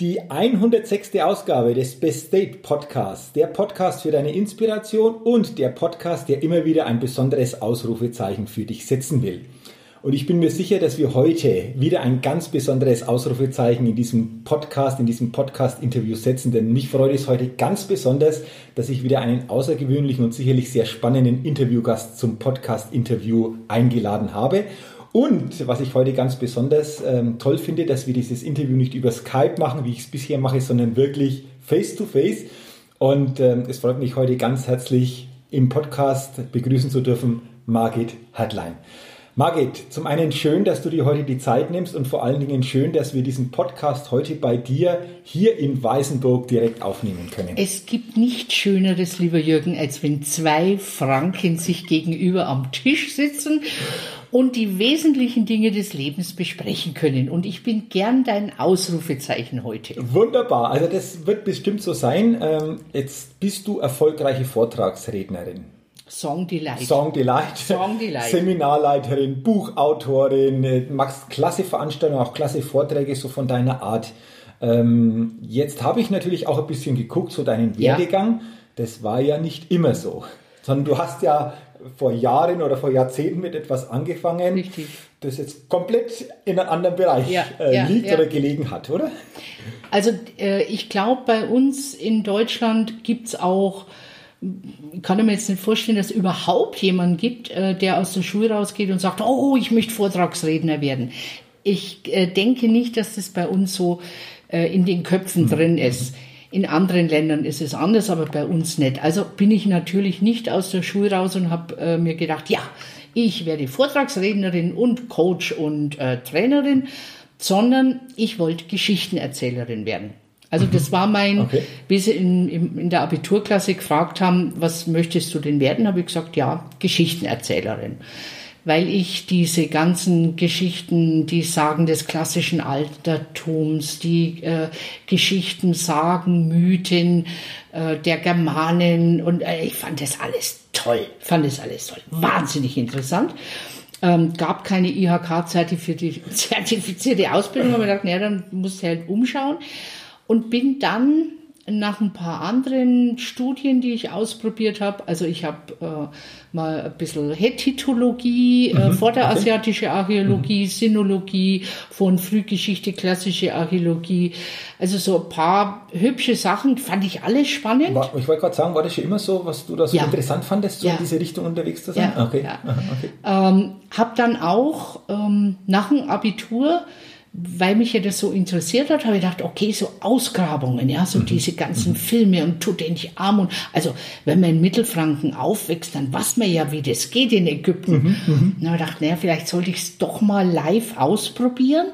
Die 106. Ausgabe des Best State Podcasts, der Podcast für deine Inspiration und der Podcast, der immer wieder ein besonderes Ausrufezeichen für dich setzen will. Und ich bin mir sicher, dass wir heute wieder ein ganz besonderes Ausrufezeichen in diesem Podcast, in diesem Podcast-Interview setzen, denn mich freut es heute ganz besonders, dass ich wieder einen außergewöhnlichen und sicherlich sehr spannenden Interviewgast zum Podcast-Interview eingeladen habe. Und was ich heute ganz besonders ähm, toll finde, dass wir dieses Interview nicht über Skype machen, wie ich es bisher mache, sondern wirklich face to face. Und ähm, es freut mich heute ganz herzlich im Podcast begrüßen zu dürfen, Margit Hartlein. Margit, zum einen schön, dass du dir heute die Zeit nimmst und vor allen Dingen schön, dass wir diesen Podcast heute bei dir hier in Weißenburg direkt aufnehmen können. Es gibt nichts Schöneres, lieber Jürgen, als wenn zwei Franken sich gegenüber am Tisch sitzen und die wesentlichen Dinge des Lebens besprechen können. Und ich bin gern dein Ausrufezeichen heute. Wunderbar, also das wird bestimmt so sein. Ähm, jetzt bist du erfolgreiche Vortragsrednerin. Song Delight. Song Delight. Song Delight. Seminarleiterin, Buchautorin, äh, machst klasse Veranstaltungen, auch klasse Vorträge so von deiner Art. Ähm, jetzt habe ich natürlich auch ein bisschen geguckt, so deinen Werdegang. Ja. Das war ja nicht immer so, sondern du hast ja vor Jahren oder vor Jahrzehnten mit etwas angefangen, Richtig. das jetzt komplett in einem anderen Bereich ja, äh, ja, liegt ja. oder gelegen hat, oder? Also äh, ich glaube, bei uns in Deutschland gibt es auch, ich kann mir jetzt nicht vorstellen, dass es überhaupt jemanden gibt, äh, der aus der Schule rausgeht und sagt, oh, ich möchte Vortragsredner werden. Ich äh, denke nicht, dass das bei uns so äh, in den Köpfen mhm. drin ist. In anderen Ländern ist es anders, aber bei uns nicht. Also bin ich natürlich nicht aus der Schule raus und habe äh, mir gedacht, ja, ich werde Vortragsrednerin und Coach und äh, Trainerin, sondern ich wollte Geschichtenerzählerin werden. Also das war mein, okay. wie sie in, in, in der Abiturklasse gefragt haben, was möchtest du denn werden, habe ich gesagt, ja, Geschichtenerzählerin weil ich diese ganzen Geschichten, die Sagen des klassischen Altertums, die äh, Geschichten, Sagen, Mythen äh, der Germanen und äh, ich fand das alles toll, fand das alles toll, wahnsinnig interessant. Ähm, gab keine IHK-zertifizierte Ausbildung, aber ich dachte, naja, dann musst du halt umschauen und bin dann nach ein paar anderen Studien, die ich ausprobiert habe. Also ich habe äh, mal ein bisschen Hethitologie, äh, mhm, vorderasiatische okay. Archäologie, mhm. Sinologie, von Frühgeschichte, klassische Archäologie. Also so ein paar hübsche Sachen, fand ich alles spannend. War, ich wollte gerade sagen, war das schon immer so, was du da so ja. interessant fandest, so ja. in diese Richtung unterwegs zu sein? Ja, okay. ja. okay. Ähm, habe dann auch ähm, nach dem Abitur weil mich ja das so interessiert hat, habe ich gedacht, okay, so Ausgrabungen, ja, so mhm. diese ganzen mhm. Filme und tut den nicht arm und also wenn man in Mittelfranken aufwächst, dann weiß man ja, wie das geht in Ägypten. Mhm. Mhm. Dann habe ich gedacht, naja, vielleicht sollte ich es doch mal live ausprobieren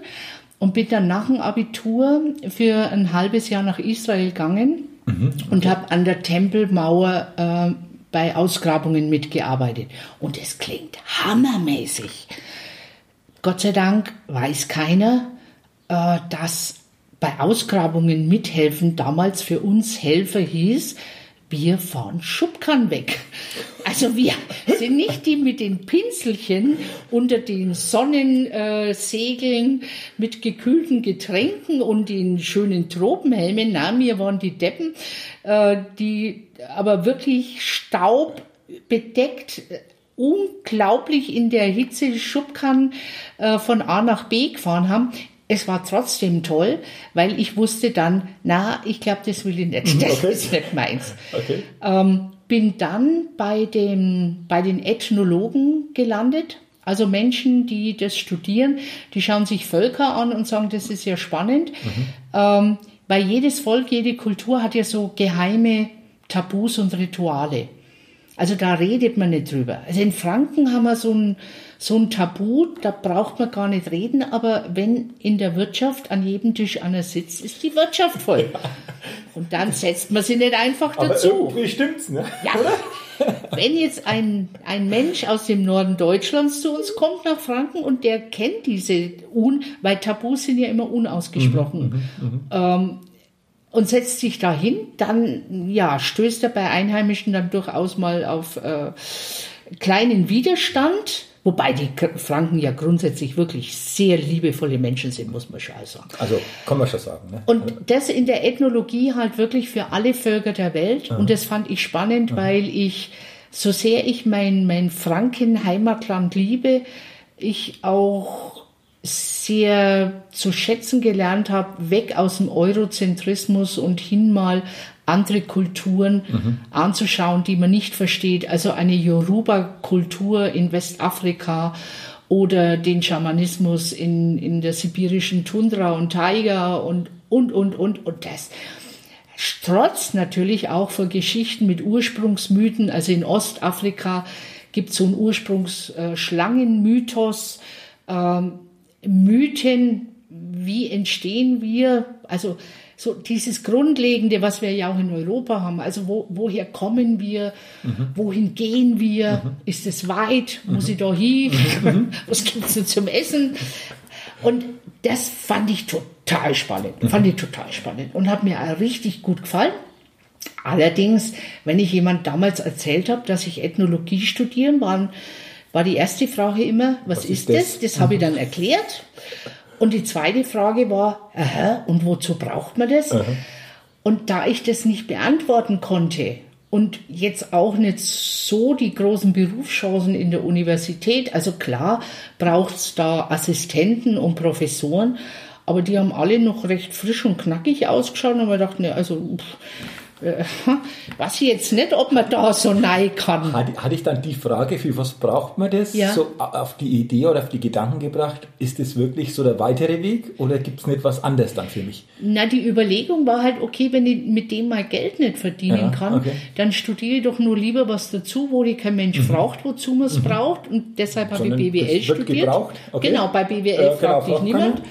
und bin dann nach dem Abitur für ein halbes Jahr nach Israel gegangen mhm. und habe an der Tempelmauer äh, bei Ausgrabungen mitgearbeitet. Und es klingt hammermäßig. Gott sei Dank weiß keiner, äh, dass bei Ausgrabungen mithelfen damals für uns Helfer hieß, wir fahren Schubkarren weg. Also wir sind nicht die mit den Pinselchen unter den Sonnensegeln äh, mit gekühlten Getränken und den schönen Tropenhelmen. Nein, wir waren die Deppen, äh, die aber wirklich staubbedeckt unglaublich in der Hitze Schubkarren äh, von A nach B gefahren haben. Es war trotzdem toll, weil ich wusste dann, na, ich glaube, das will ich nicht. Mhm, das okay. ist nicht meins. Okay. Ähm, bin dann bei, dem, bei den Ethnologen gelandet. Also Menschen, die das studieren, die schauen sich Völker an und sagen, das ist ja spannend. Mhm. Ähm, weil jedes Volk, jede Kultur hat ja so geheime Tabus und Rituale. Also da redet man nicht drüber. Also in Franken haben wir so ein, so ein Tabu, da braucht man gar nicht reden, aber wenn in der Wirtschaft an jedem Tisch einer sitzt, ist die Wirtschaft voll. Ja. Und dann setzt man sie nicht einfach aber dazu. Irgendwie stimmt's, ne? Ja. Wenn jetzt ein, ein Mensch aus dem Norden Deutschlands zu uns kommt nach Franken und der kennt diese Un, weil Tabus sind ja immer unausgesprochen. Mhm, mh, mh. Ähm, und setzt sich dahin, dann ja, stößt er bei Einheimischen dann durchaus mal auf äh, kleinen Widerstand. Wobei die Franken ja grundsätzlich wirklich sehr liebevolle Menschen sind, muss man schon sagen. Also kann man schon sagen. Ne? Und das in der Ethnologie halt wirklich für alle Völker der Welt. Und das fand ich spannend, weil ich, so sehr ich mein, mein Franken-Heimatland liebe, ich auch sehr zu schätzen gelernt habe, weg aus dem Eurozentrismus und hin mal andere Kulturen mhm. anzuschauen, die man nicht versteht. Also eine Yoruba-Kultur in Westafrika oder den Schamanismus in, in der sibirischen Tundra und Taiga und, und, und, und, und das strotzt natürlich auch vor Geschichten mit Ursprungsmythen. Also in Ostafrika gibt es so einen Ursprungsschlangenmythos, ähm, Mythen, wie entstehen wir, also so dieses Grundlegende, was wir ja auch in Europa haben. Also wo, woher kommen wir? Mhm. Wohin gehen wir? Mhm. Ist es weit? Mhm. Muss ich da hin? Mhm. Mhm. was gibt es zum Essen? Und das fand ich total spannend. Mhm. Fand ich total spannend und hat mir richtig gut gefallen. Allerdings, wenn ich jemand damals erzählt habe, dass ich Ethnologie studieren war, war die erste Frage immer, was, was ist, das? Das, das habe ich dann erklärt. Und die zweite Frage war, aha, und wozu braucht man das? Aha. Und da ich das nicht beantworten konnte und jetzt auch nicht so die großen Berufschancen in der Universität, also klar braucht es da Assistenten und Professoren, aber die haben alle noch recht frisch und knackig ausgeschaut und man dachte, ne, also pff, äh, weiß ich jetzt nicht, ob man da so nein kann. Hatte ich dann die Frage, für was braucht man das, ja. so auf die Idee oder auf die Gedanken gebracht, ist das wirklich so der weitere Weg oder gibt es nicht was anderes dann für mich? Na, die Überlegung war halt, okay, wenn ich mit dem mal Geld nicht verdienen ja, kann, okay. dann studiere ich doch nur lieber was dazu, wo die kein Mensch mhm. braucht, wozu man es mhm. braucht und deshalb habe ich BWL studiert. Okay. Genau, bei BWL äh, fragt genau, dich niemand.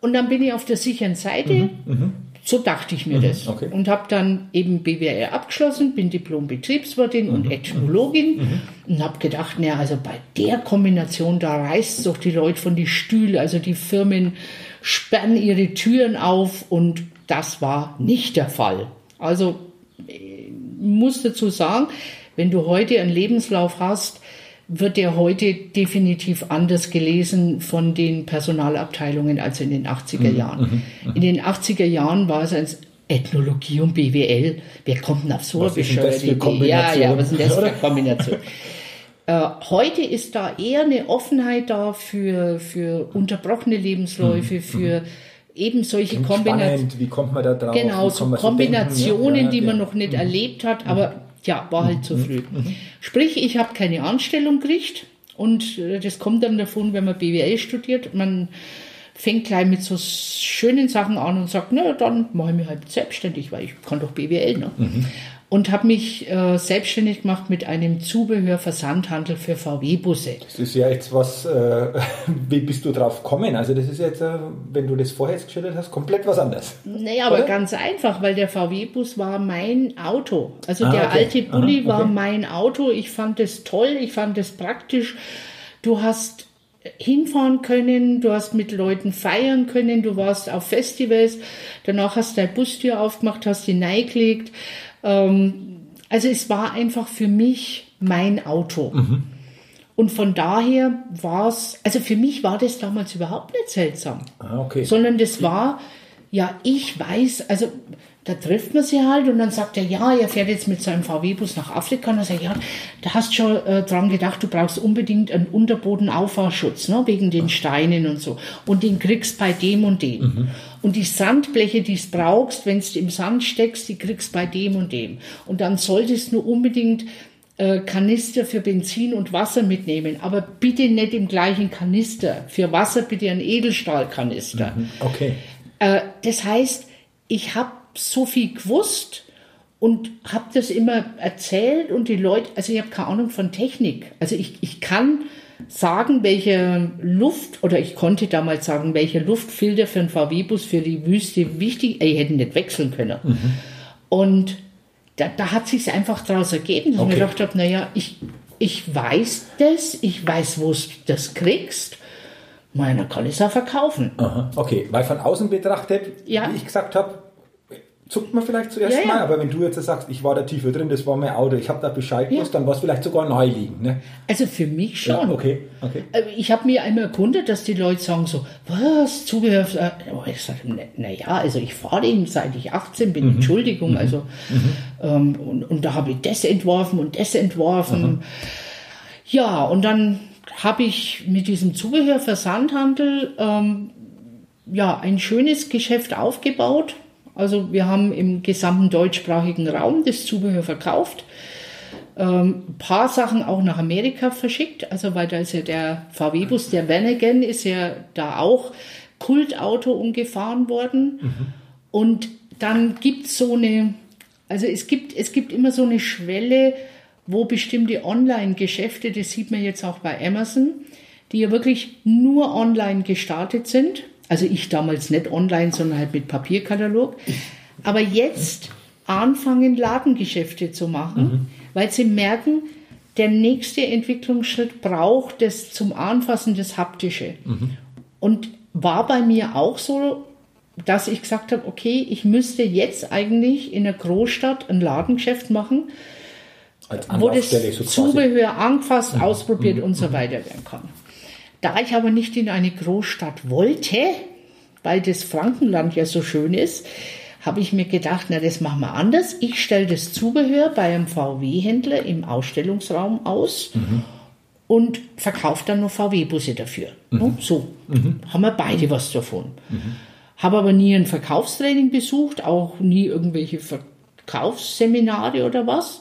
Und dann bin ich auf der sicheren Seite. Mhm. Mhm. So dachte ich mir mhm, das. Okay. Und habe dann eben BWL abgeschlossen, bin Diplom-Betriebswirtin mhm. und Ethnologin mhm. und habe gedacht, na, also bei der Kombination, da reißt doch die Leute von die Stühle, also die Firmen sperren ihre Türen auf und das war nicht der Fall. Also ich muss dazu sagen, wenn du heute einen Lebenslauf hast, wird der heute definitiv anders gelesen von den Personalabteilungen als in den 80er mhm, Jahren. Mhm, mhm. in den 80er Jahren war es ein Ethnologie und BWL. Wer kommt denn auf so eine bescheuerte Idee? Ja, ja, was ist denn das für eine Kombination? äh, heute ist da eher eine Offenheit da für, für unterbrochene Lebensläufe, für eben solche Kombinationen. Wie kommt man da drauf? Genau, so Kombinationen, ja, ja, die man noch nicht erlebt hat, aber ja, war halt zu früh. Sprich, ich habe keine Anstellung gekriegt und äh, das kommt dann davon, wenn man BWL studiert. Man fängt gleich mit so schönen Sachen an und sagt, na dann mache ich mich halt selbstständig, weil ich kann doch BWL. Ne? Mhm und habe mich äh, selbstständig gemacht mit einem Zubehörversandhandel für VW-Busse. Das ist ja jetzt was, äh, wie bist du drauf gekommen? Also das ist jetzt, äh, wenn du das vorher geschildert hast, komplett was anderes. Naja, aber ganz einfach, weil der VW-Bus war mein Auto. Also ah, der okay. alte Bulli Aha, okay. war mein Auto. Ich fand es toll, ich fand es praktisch. Du hast hinfahren können, du hast mit Leuten feiern können, du warst auf Festivals, danach hast du deine Bustür aufgemacht, hast die gelegt ähm, also es war einfach für mich mein Auto. Mhm. Und von daher war es, also für mich war das damals überhaupt nicht seltsam. Ah, okay. Sondern das war, ja, ich weiß, also da trifft man sie halt und dann sagt er, ja, er fährt jetzt mit seinem VW-Bus nach Afrika. Und dann sagt er, ja, da hast schon äh, dran gedacht, du brauchst unbedingt einen Unterbodenauffahrschutz, ne, wegen den Steinen und so. Und den kriegst bei dem und dem. Mhm. Und die Sandbleche, die du brauchst, wenn du im Sand steckst, die kriegst bei dem und dem. Und dann solltest du unbedingt äh, Kanister für Benzin und Wasser mitnehmen, aber bitte nicht im gleichen Kanister. Für Wasser bitte ein Edelstahlkanister. Mhm. Okay. Äh, das heißt, ich habe so viel gewusst und habe das immer erzählt und die Leute, also ich habe keine Ahnung von Technik. Also ich, ich kann sagen, welche Luft, oder ich konnte damals sagen, welcher Luftfilter für einen VW-Bus für die Wüste wichtig, ich hätte nicht wechseln können. Mhm. Und da, da hat sich einfach daraus ergeben, dass okay. ich mir gedacht habe, naja, ich, ich weiß das, ich weiß, wo du das kriegst. Meiner kann ich es auch verkaufen. Aha, okay, weil von außen betrachtet, ja. wie ich gesagt habe, zuckt man vielleicht zuerst Ja, ja. mal, aber wenn du jetzt sagst, ich war da tiefer drin, das war mein Auto, ich habe da Bescheid gewusst, dann war es vielleicht sogar naheliegend. Ne? Also für mich schon. Ja, okay, okay. Äh, Ich habe mir einmal erkundet, dass die Leute sagen so, was, Zubehör? äh, oh, Ich sage, naja, also ich fahre ihn seit ich 18 bin, Entschuldigung, also ähm, und, und da habe ich das entworfen und das entworfen. Ja, und dann habe ich mit diesem Zubehörversandhandel ähm, ja ein schönes Geschäft aufgebaut. Also wir haben im gesamten deutschsprachigen Raum das Zubehör verkauft ein paar Sachen auch nach Amerika verschickt, also weil da ist ja der VW-Bus, der Vanagon ist ja da auch Kultauto umgefahren worden. Und dann gibt's so eine, also es gibt, es gibt immer so eine Schwelle, wo bestimmte Online-Geschäfte, das sieht man jetzt auch bei Amazon, die ja wirklich nur online gestartet sind. Also ich damals nicht online, sondern halt mit Papierkatalog. Aber jetzt anfangen, Ladengeschäfte zu machen, weil sie merken, der nächste Entwicklungsschritt braucht das zum Anfassen, das Haptische. Und war bei mir auch so, dass ich gesagt habe, okay, ich müsste jetzt eigentlich in einer Großstadt ein Ladengeschäft machen, wo das so. Zubehör angefasst, ausprobiert und so weiter werden kann. Da ich aber nicht in eine Großstadt wollte, weil das Frankenland ja so schön ist, habe ich mir gedacht, na, das machen wir anders. Ich stelle das Zubehör bei einem VW-Händler im Ausstellungsraum aus und verkaufe dann noch VW-Busse dafür. Ne? So haben wir beide was davon. Habe aber nie ein Verkaufstraining besucht, auch nie irgendwelche Verkaufsseminare oder was.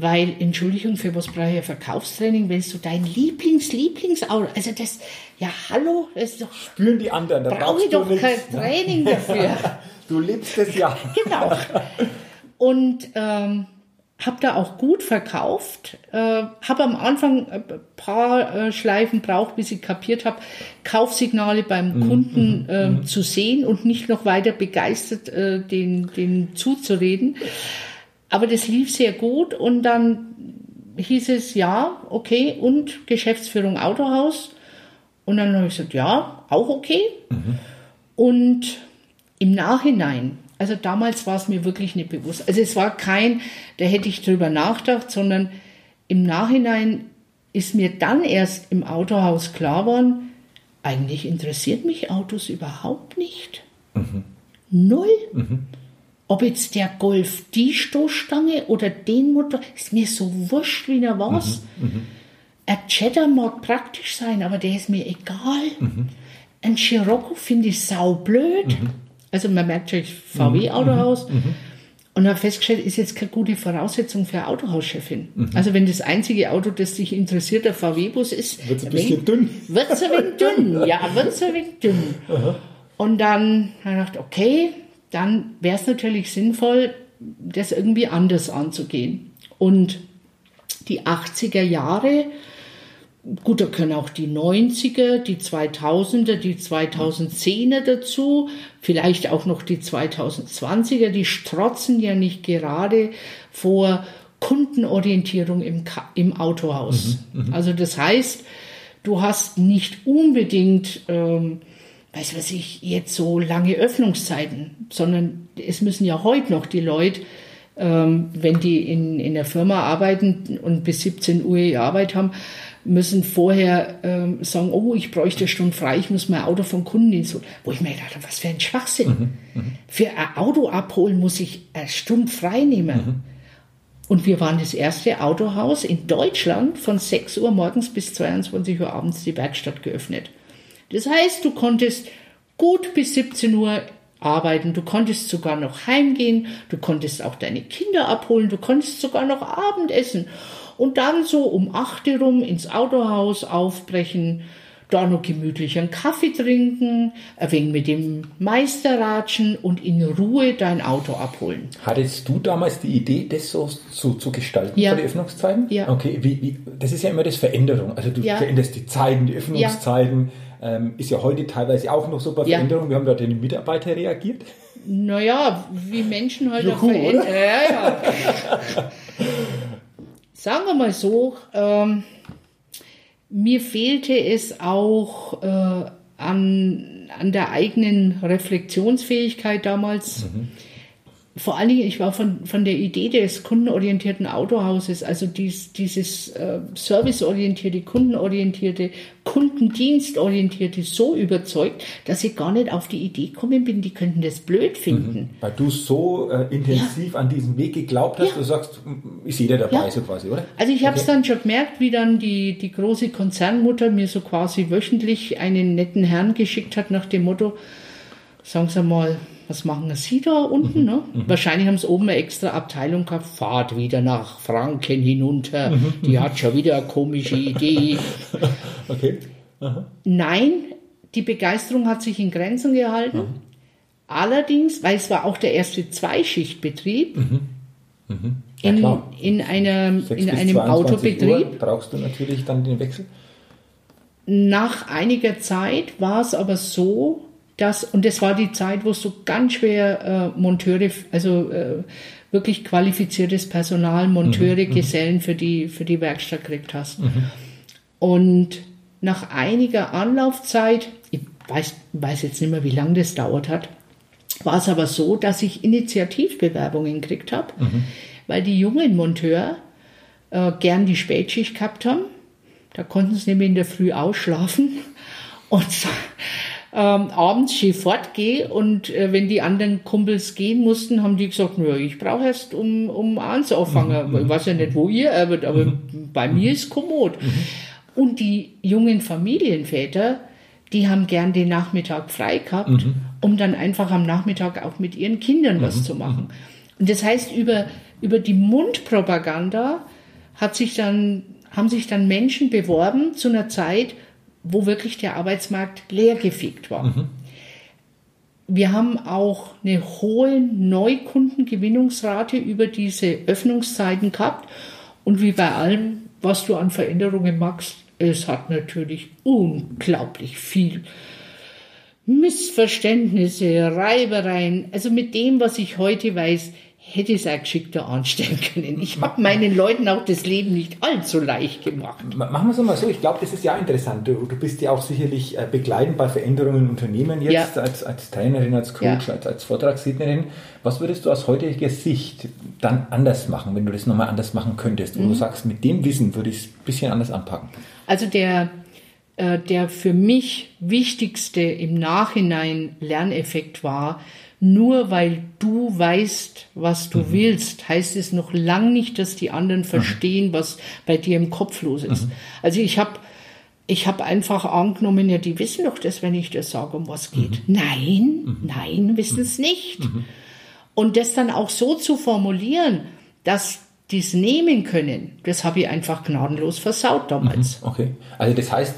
Weil, Entschuldigung, für was brauche ich ein Verkaufstraining, wenn du dein Lieblings-Lieblingsauto, also das, ja hallo, das ist doch, Spüren die anderen, da brauche ich du doch nichts. kein Training dafür. Du liebst es ja. genau. Und ähm, habe da auch gut verkauft. Äh, habe am Anfang ein paar äh, Schleifen braucht, bis ich kapiert habe, Kaufsignale beim Kunden äh, zu sehen und nicht noch weiter begeistert äh, den, den zuzureden. Aber das lief sehr gut und dann hieß es ja, okay, und Geschäftsführung Autohaus. Und dann habe ich gesagt, ja, auch okay. Und im Nachhinein, also damals war es mir wirklich nicht bewusst. Also es war kein, da hätte ich drüber nachgedacht, sondern im Nachhinein ist mir dann erst im Autohaus klar geworden, eigentlich interessiert mich Autos überhaupt nicht. Null. Ob jetzt der Golf die Stoßstange oder den Motor, ist mir so wurscht wie er was. Ein Cheddar mag praktisch sein, aber der ist mir egal. Ein Scirocco finde ich saublöd. Also man merkt schon, VW-Autohaus. Und habe festgestellt, ist jetzt keine gute Voraussetzung für eine Autohauschefin. Also wenn das einzige Auto, das dich interessiert, der VW-Bus ist, Wird's ein bisschen dünn. Wird es ein wenig dünn, ja, wird es ein wenig dünn. Und dann habe ich gedacht, okay, dann wäre es natürlich sinnvoll, das irgendwie anders anzugehen. Und die 80er Jahre, gut, da können auch die 90er, die 2000er, die 2010er dazu, vielleicht auch noch die 2020er, die strotzen ja nicht gerade vor Kundenorientierung im, im Autohaus. Also das heißt, du hast nicht unbedingt, ähm, weiß was ich, jetzt so lange Öffnungszeiten, sondern es müssen ja heute noch die Leute, ähm, wenn die in, in der Firma arbeiten und bis 17 Uhr ihre Arbeit haben, müssen vorher ähm, sagen, oh, ich bräuchte eine Stunde frei, ich muss mein Auto vom Kundendienst holen. Wo ich mir gedacht habe, was für ein Schwachsinn. Für ein Auto abholen muss ich eine Stunde frei nehmen. Und wir waren das erste Autohaus in Deutschland von 6 Uhr morgens bis 22 Uhr abends die Werkstatt geöffnet. Das heißt, du konntest gut bis 17 Uhr arbeiten, du konntest sogar noch heimgehen, du konntest auch deine Kinder abholen, du konntest sogar noch Abendessen und dann so um 8 Uhr rum ins Autohaus aufbrechen, da noch gemütlich einen Kaffee trinken, ein wenig mit dem Meister ratschen und in Ruhe dein Auto abholen. Hattest du damals die Idee, das so zu, zu gestalten Ja. für die Öffnungszeiten? Ja. Okay, wie, wie, das ist ja immer das Veränderung. Also du Ja. veränderst die Zeiten, die Öffnungszeiten. Ähm, ist ja heute teilweise auch noch so bei Ja. Veränderungen. Wir haben da den Mitarbeiter reagiert. Naja, wie Menschen halt auch Juhu, verändern. Ja, ja. Sagen wir mal so, ähm, mir fehlte es auch äh, an, an der eigenen Reflexionsfähigkeit damals. Vor allen Dingen, ich war von, von der Idee des kundenorientierten Autohauses, also dies, dieses äh, serviceorientierte, kundenorientierte, kundendienstorientierte so überzeugt, dass ich gar nicht auf die Idee gekommen bin, die könnten das blöd finden. Mhm. Weil du so äh, intensiv ja. an diesen Weg geglaubt hast, ja. du sagst, ist jeder dabei ja. so quasi, oder? Also ich habe es dann schon gemerkt, wie dann die, die große Konzernmutter mir so quasi wöchentlich einen netten Herrn geschickt hat nach dem Motto, sagen Sie mal, was machen Sie da unten? Mhm. Ne? Mhm. Wahrscheinlich haben sie oben eine extra Abteilung gehabt, fahrt wieder nach Franken hinunter, mhm. die hat schon wieder eine komische Idee. okay. Aha. Nein, die Begeisterung hat sich in Grenzen gehalten. Aha. Allerdings, weil es war auch der erste Zweischichtbetrieb, mhm. Mhm. Ja, in, in, einem, in einem Autobetrieb. Uhr brauchst du natürlich dann den Wechsel? Nach einiger Zeit war es aber so, das, und das war die Zeit, wo so ganz schwer äh, Monteure, also äh, wirklich qualifiziertes Personal, Monteure, mhm, mhm, Gesellen für die, für die Werkstatt gekriegt hast. Mhm. Und nach einiger Anlaufzeit, ich weiß, weiß jetzt nicht mehr, wie lange das dauert hat, war es aber so, dass ich Initiativbewerbungen gekriegt habe, mhm. weil die jungen Monteur äh, gern die Spätschicht gehabt haben. Da konnten sie nämlich in der Früh ausschlafen. Und ähm, abends schön fortgehe und äh, wenn die anderen Kumpels gehen mussten, haben die gesagt, naja, ich brauche erst um, um eins auffangen. Mhm. Ich weiß ja nicht, wo ihr arbeitet, aber mhm. bei mir ist kommod. Mhm. Und die jungen Familienväter, die haben gern den Nachmittag frei gehabt, mhm. um dann einfach am Nachmittag auch mit ihren Kindern was mhm. zu machen. Und das heißt, über, über die Mundpropaganda hat sich dann, haben sich dann Menschen beworben zu einer Zeit, wo wirklich der Arbeitsmarkt leergefegt war. Mhm. Wir haben auch eine hohe Neukundengewinnungsrate über diese Öffnungszeiten gehabt. Und wie bei allem, was du an Veränderungen machst, es hat natürlich unglaublich viel Missverständnisse, Reibereien. Also mit dem, was ich heute weiß, hätte es auch geschickter anstellen können. Ich habe meinen Leuten auch das Leben nicht allzu leicht gemacht. Machen wir es mal so. Ich glaube, das ist ja interessant. Du, du, bist ja auch sicherlich äh, begleitend bei Veränderungen in Unternehmen jetzt ja. als, als Trainerin, als Coach, ja. als, als Vortragsrednerin. Was würdest du aus heutiger Sicht dann anders machen, wenn du das nochmal anders machen könntest? Wo mhm. du sagst, mit dem Wissen würde ich es ein bisschen anders anpacken. Also der, äh, der für mich wichtigste im Nachhinein Lerneffekt war, nur weil du weißt, was du mhm. willst, heißt es noch lang nicht, dass die anderen mhm. verstehen, mhm. was bei dir im Kopf los ist. Mhm. Also ich habe ich habe einfach angenommen, ja, die wissen doch das, wenn ich das sage, um was geht. Mhm. Nein, mhm. nein, wissen es nicht. Und das dann auch so zu formulieren, dass die es nehmen können, das habe ich einfach gnadenlos versaut damals. Okay. Also das heißt,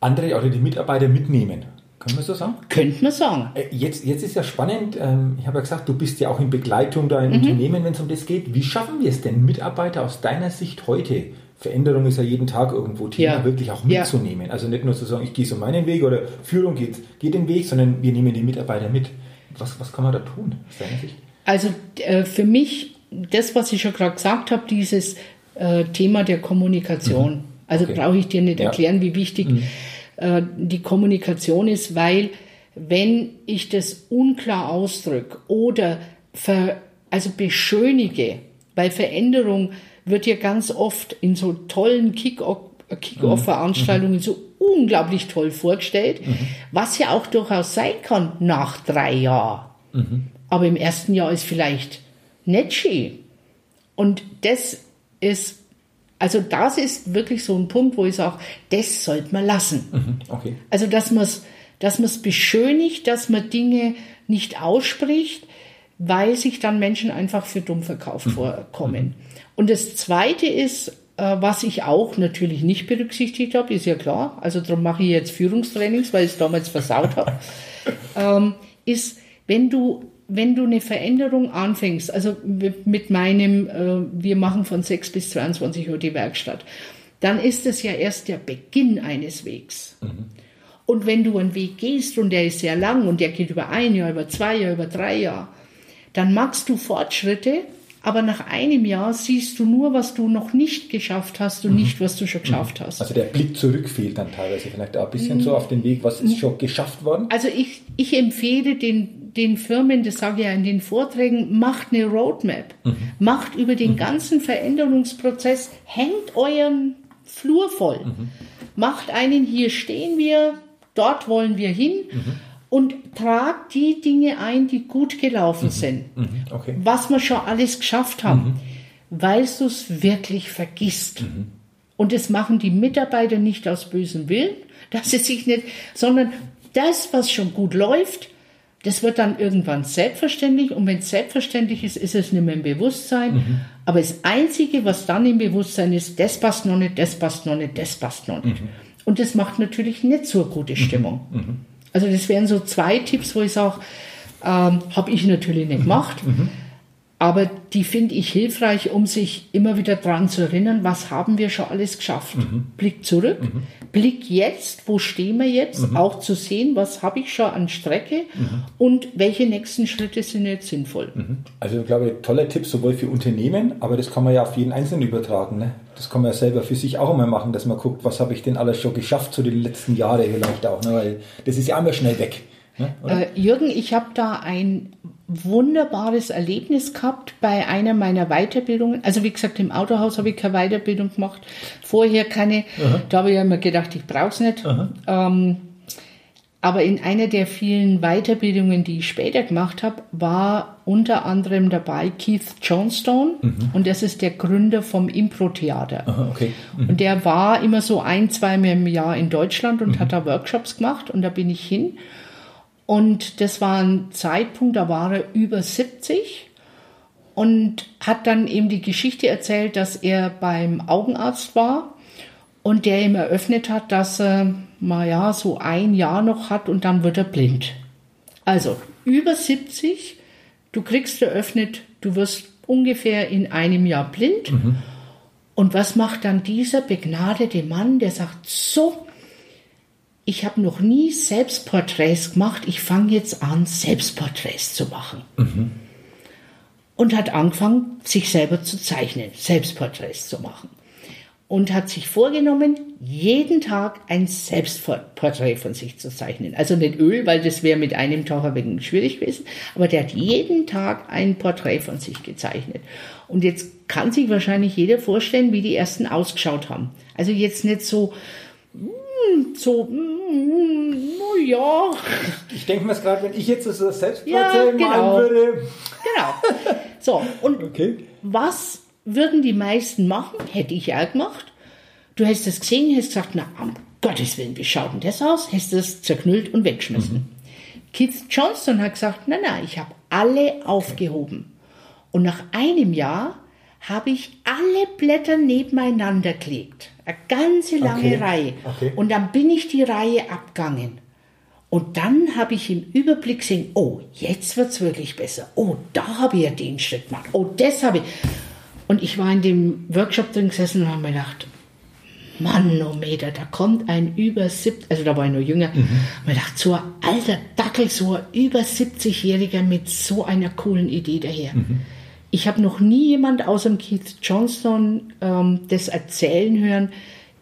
andere oder die Mitarbeiter mitnehmen. Können wir so sagen? Könnte man sagen. Äh, jetzt, jetzt ist ja spannend, ähm, ich habe ja gesagt, du bist ja auch in Begleitung da im mhm. Unternehmen, wenn es um das geht. Wie schaffen wir es denn, Mitarbeiter aus deiner Sicht heute, Veränderung ist ja jeden Tag irgendwo Thema, ja. wirklich auch mitzunehmen? Ja. Also nicht nur zu sagen, ich gehe so meinen Weg oder Führung geht, geht den Weg, sondern wir nehmen die Mitarbeiter mit. Was, was kann man da tun aus deiner Sicht? Also äh, für mich, das, was ich schon gerade gesagt habe, dieses äh, Thema der Kommunikation. Mhm. Also okay. brauche ich dir nicht erklären, ja. wie wichtig mhm äh, die Kommunikation ist, weil wenn ich das unklar ausdrücke oder ver, also beschönige, weil Veränderung wird ja ganz oft in so tollen Kick-Off-Veranstaltungen mhm. so unglaublich toll vorgestellt, mhm. was ja auch durchaus sein kann nach drei Jahren. Mhm. Aber im ersten Jahr ist vielleicht nicht schön. Und das ist also das ist wirklich so ein Punkt, wo ich sage, das sollte man lassen. Mhm, okay. Also dass man es dass man's beschönigt, dass man Dinge nicht ausspricht, weil sich dann Menschen einfach für dumm verkauft mhm. vorkommen. Mhm. Und das Zweite ist, äh, was ich auch natürlich nicht berücksichtigt habe, ist ja klar, also darum mache ich jetzt Führungstrainings, weil ich es damals versaut habe, ähm, ist, wenn du wenn du eine Veränderung anfängst, also mit meinem, äh, wir machen von 6 bis 22 Uhr die Werkstatt, dann ist es ja erst der Beginn eines Wegs. Mhm. Und wenn du einen Weg gehst und der ist sehr lang und der geht über ein Jahr, über zwei Jahre, über drei Jahre, dann machst du Fortschritte, aber nach einem Jahr siehst du nur, was du noch nicht geschafft hast und nicht, was du schon geschafft hast. Also der Blick zurück fehlt dann teilweise vielleicht auch ein bisschen so auf den Weg, was ist schon geschafft worden? Also ich, ich empfehle den, den Firmen, das sage ich ja in den Vorträgen, macht eine Roadmap. Macht über den ganzen Veränderungsprozess, hängt euren Flur voll. Macht einen, hier stehen wir, dort wollen wir hin und tragt die Dinge ein, die gut gelaufen sind. Mhm, Okay. Was wir schon alles geschafft haben, weil du es wirklich vergisst. Und das machen die Mitarbeiter nicht aus bösem Willen, dass sie sich nicht, sondern das, was schon gut läuft, das wird dann irgendwann selbstverständlich. Und wenn es selbstverständlich ist, ist es nicht mehr im Bewusstsein. Aber das Einzige, was dann im Bewusstsein ist, das passt noch nicht, das passt noch nicht, das passt noch nicht. Und das macht natürlich nicht so eine gute Stimmung. Also das wären so zwei Tipps, wo ich sage, ähm, habe ich natürlich nicht gemacht. Aber die finde ich hilfreich, um sich immer wieder dran zu erinnern, was haben wir schon alles geschafft. Blick zurück, Blick jetzt, wo stehen wir jetzt, auch zu sehen, was habe ich schon an Strecke und welche nächsten Schritte sind jetzt sinnvoll. Also ich glaube, toller Tipp sowohl für Unternehmen, aber das kann man ja auf jeden Einzelnen übertragen. Ne? Das kann man ja selber für sich auch immer machen, dass man guckt, was habe ich denn alles schon geschafft, so die letzten Jahre vielleicht auch. Ne? Weil das ist ja immer schnell weg. Ne? Äh, Jürgen, ich habe da ein wunderbares Erlebnis gehabt bei einer meiner Weiterbildungen. Also wie gesagt, im Autohaus habe ich keine Weiterbildung gemacht. Vorher keine. Da habe ich ja immer gedacht, ich brauche es nicht. Ähm, aber in einer der vielen Weiterbildungen, die ich später gemacht habe, war unter anderem dabei Keith Johnstone. Und das ist der Gründer vom Impro-Theater. Okay. Und der war immer so ein, zweimal im Jahr in Deutschland und hat da Workshops gemacht und da bin ich hin. Und das war ein Zeitpunkt, da war er über 70 und hat dann eben die Geschichte erzählt, dass er beim Augenarzt war und der ihm eröffnet hat, dass er mal ja so ein Jahr noch hat und dann wird er blind. Also über 70, du kriegst eröffnet, du wirst ungefähr in einem Jahr blind. Und was macht dann dieser begnadete Mann, der sagt, so, ich habe noch nie Selbstporträts gemacht, ich fange jetzt an, Selbstporträts zu machen. Und hat angefangen, sich selber zu zeichnen, Selbstporträts zu machen. Und hat sich vorgenommen, jeden Tag ein Selbstporträt von sich zu zeichnen. Also nicht Öl, weil das wäre mit einem Tag ein wenig schwierig gewesen, aber der hat jeden Tag ein Porträt von sich gezeichnet. Und jetzt kann sich wahrscheinlich jeder vorstellen, wie die ersten ausgeschaut haben. Also jetzt nicht so, mm, so, mm, oh ja, Ich denke mir gerade, wenn ich jetzt so ein Selbstporträt Ja, genau. malen würde. genau. So, und Okay. was würden die meisten machen? Hätte ich auch gemacht. Du hättest das gesehen, hättest gesagt, na, um Gottes Willen, wie schaut denn das aus? Hättest das zerknüllt und weggeschmissen. Keith Johnston hat gesagt, nein, nein, ich habe alle aufgehoben. Und nach einem Jahr habe ich alle Blätter nebeneinander gelegt. Eine ganze lange Okay. Reihe. Okay. Und dann bin ich die Reihe abgegangen. Und dann habe ich im Überblick gesehen, oh, jetzt wird's wirklich besser. Oh, da habe ich ja den Schritt gemacht. Oh, das habe ich. Und ich war in dem Workshop drin gesessen und habe mir gedacht, Manometer, da kommt ein über 70, also da war ich nur jünger, mhm. mir gedacht, so ein alter Dackel, so ein über 70-Jähriger mit so einer coolen Idee daher. Ich habe noch nie jemand außer dem Keith Johnston ähm, das erzählen hören,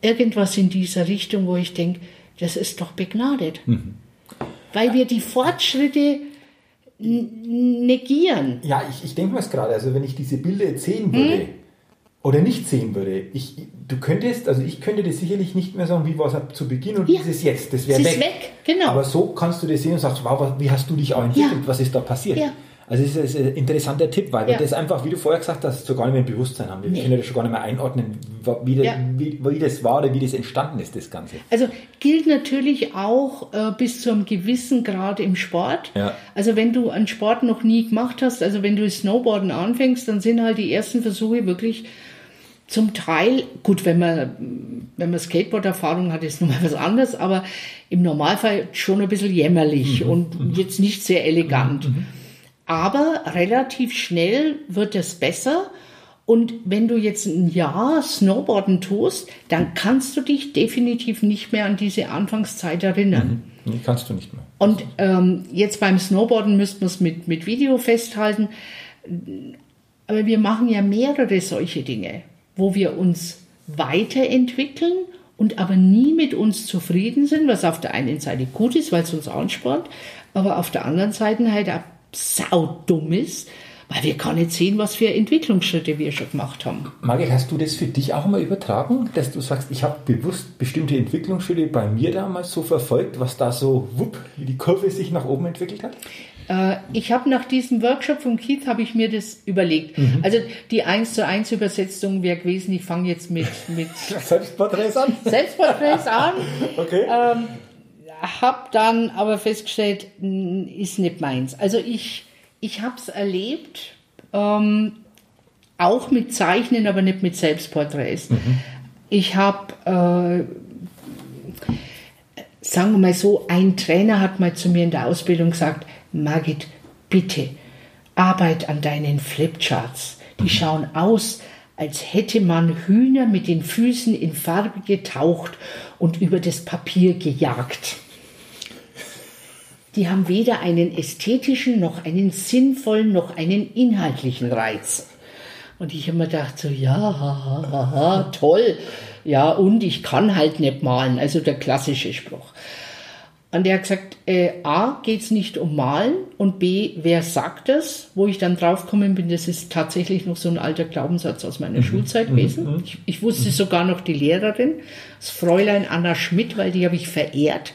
irgendwas in dieser Richtung, wo ich denke, das ist doch begnadet. Weil wir die Fortschritte negieren. Ja, ich, ich denke mir es gerade, also wenn ich diese Bilder jetzt sehen würde oder nicht sehen würde, ich, du könntest, also ich könnte dir sicherlich nicht mehr sagen, wie war es zu Beginn und Ja. wie ist es jetzt. Das wäre weg. ist weg, genau. Aber so kannst du das sehen und sagst, wow, wie hast du dich auch entwickelt, Ja. was ist da passiert? Ja. Also das ist ein interessanter Tipp, weil wir Ja. das einfach, wie du vorher gesagt hast, so gar nicht mehr im Bewusstsein haben. Wir Nee. können das schon gar nicht mehr einordnen, wie, Ja. wie, wie das war oder wie das entstanden ist, das Ganze. Also gilt natürlich auch äh, bis zu einem gewissen Grad im Sport. Ja. Also wenn du einen Sport noch nie gemacht hast, also wenn du Snowboarden anfängst, dann sind halt die ersten Versuche wirklich zum Teil, gut, wenn man, wenn man Skateboard-Erfahrung hat, ist nochmal was anderes, aber im Normalfall schon ein bisschen jämmerlich und jetzt nicht sehr elegant. Aber relativ schnell wird es besser. Und wenn du jetzt ein Jahr Snowboarden tust, dann kannst du dich definitiv nicht mehr an diese Anfangszeit erinnern. Nee, kannst du nicht mehr. Und ähm, jetzt beim Snowboarden müsste man es mit, mit Video festhalten. Aber wir machen ja mehrere solche Dinge, wo wir uns weiterentwickeln und aber nie mit uns zufrieden sind, was auf der einen Seite gut ist, weil es uns anspornt, aber auf der anderen Seite halt saudumm ist, weil wir gar nicht sehen, was für Entwicklungsschritte wir schon gemacht haben. Margit, hast du das für dich auch mal übertragen, dass du sagst, ich habe bewusst bestimmte Entwicklungsschritte bei mir damals so verfolgt, was da so, wupp, wie die Kurve sich nach oben entwickelt hat? Äh, ich habe nach diesem Workshop von Keith habe ich mir das überlegt. Mhm. Also die 1 zu 1 Übersetzung wäre gewesen, ich fange jetzt mit, mit Selbstporträts an. Selbstporträts an. Okay. Ähm, habe dann aber festgestellt, ist nicht meins. Also ich ich habe es erlebt, ähm, auch mit Zeichnen, aber nicht mit Selbstporträts. Mhm. Ich habe, äh, sagen wir mal so, ein Trainer hat mal zu mir in der Ausbildung gesagt, Margit, bitte, arbeit an deinen Flipcharts. Die mhm. schauen aus, als hätte man Hühner mit den Füßen in Farbe getaucht und über das Papier gejagt die haben weder einen ästhetischen, noch einen sinnvollen, noch einen inhaltlichen Reiz. Und ich habe mir gedacht, so, ja, toll. Ja, und ich kann halt nicht malen. Also der klassische Spruch. Und er hat gesagt, äh, A, geht es nicht um Malen und B, wer sagt das? Wo ich dann draufgekommen bin, das ist tatsächlich noch so ein alter Glaubenssatz aus meiner mhm. Schulzeit gewesen. Mhm. Ich, ich, wusste mhm. sogar noch die Lehrerin, das Fräulein Anna Schmidt, weil die habe ich verehrt.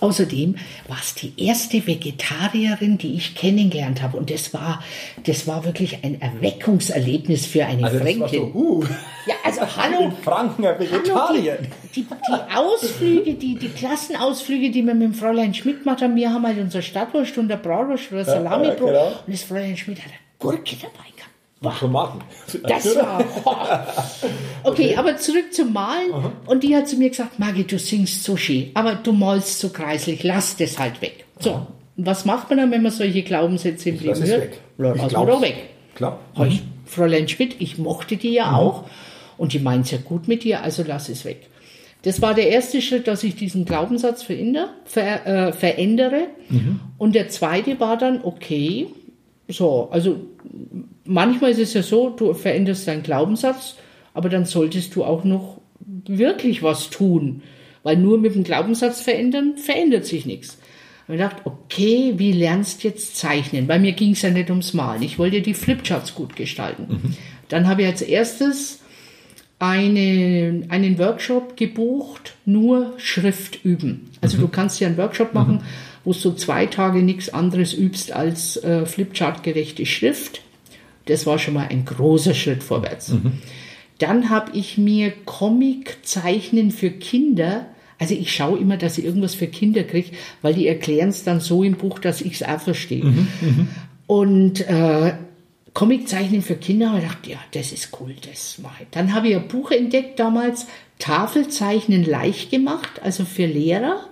Außerdem war es die erste Vegetarierin, die ich kennengelernt habe. Und das war, das war wirklich ein Erweckungserlebnis für eine also Fränkin. So, uh, ja, also hallo. Franken Vegetarier. die, die, die, Ausflüge, die, die Klassenausflüge, die wir mit dem Fräulein Schmidt gemacht haben, wir haben halt unsere Stadtwurst und der Bratwurst oder Salamibrot. Ja, ja, genau. Und das Fräulein Schmidt hat eine Gurke dabei Wow. Tomaten. Das war. Oh. Okay, okay, aber zurück zum Malen. Aha. Und die hat zu mir gesagt: Maggie, du singst so schön, aber du malst so kreislich, lass das halt weg. So, Aha. was macht man dann, wenn man solche Glaubenssätze im Leben hört? Weg. Lass doch weg. Klar. Mhm. Fräulein Schmidt, ich mochte die ja mhm. auch. Und die meint es ja gut mit dir, also lass es weg. Das war der erste Schritt, dass ich diesen Glaubenssatz verändere. Ver, äh, verändere. Mhm. Und der zweite war dann, okay, so, also manchmal ist es ja so, du veränderst deinen Glaubenssatz, aber dann solltest du auch noch wirklich was tun. Weil nur mit dem Glaubenssatz verändern, verändert sich nichts. Und ich dachte, okay, wie lernst du jetzt zeichnen? Bei mir ging es ja nicht ums Malen. Ich wollte die Flipcharts gut gestalten. Mhm. Dann habe ich als erstes eine, einen Workshop gebucht, nur Schrift üben. Also mhm. du kannst ja einen Workshop machen, mhm. Wo du zwei Tage nichts anderes übst als äh, Flipchart-gerechte Schrift. Das war schon mal ein großer Schritt vorwärts. Mhm. Dann habe ich mir Comic-Zeichnen für Kinder also ich schaue immer, dass ich irgendwas für Kinder kriege, weil die erklären es dann so im Buch, dass ich es auch verstehe. Mhm, mh. Und äh, Comiczeichnen für Kinder, habe ich gedacht, ja, das ist cool, das mache ich. Dann habe ich ein Buch entdeckt damals, Tafelzeichnen leicht gemacht, also für Lehrer.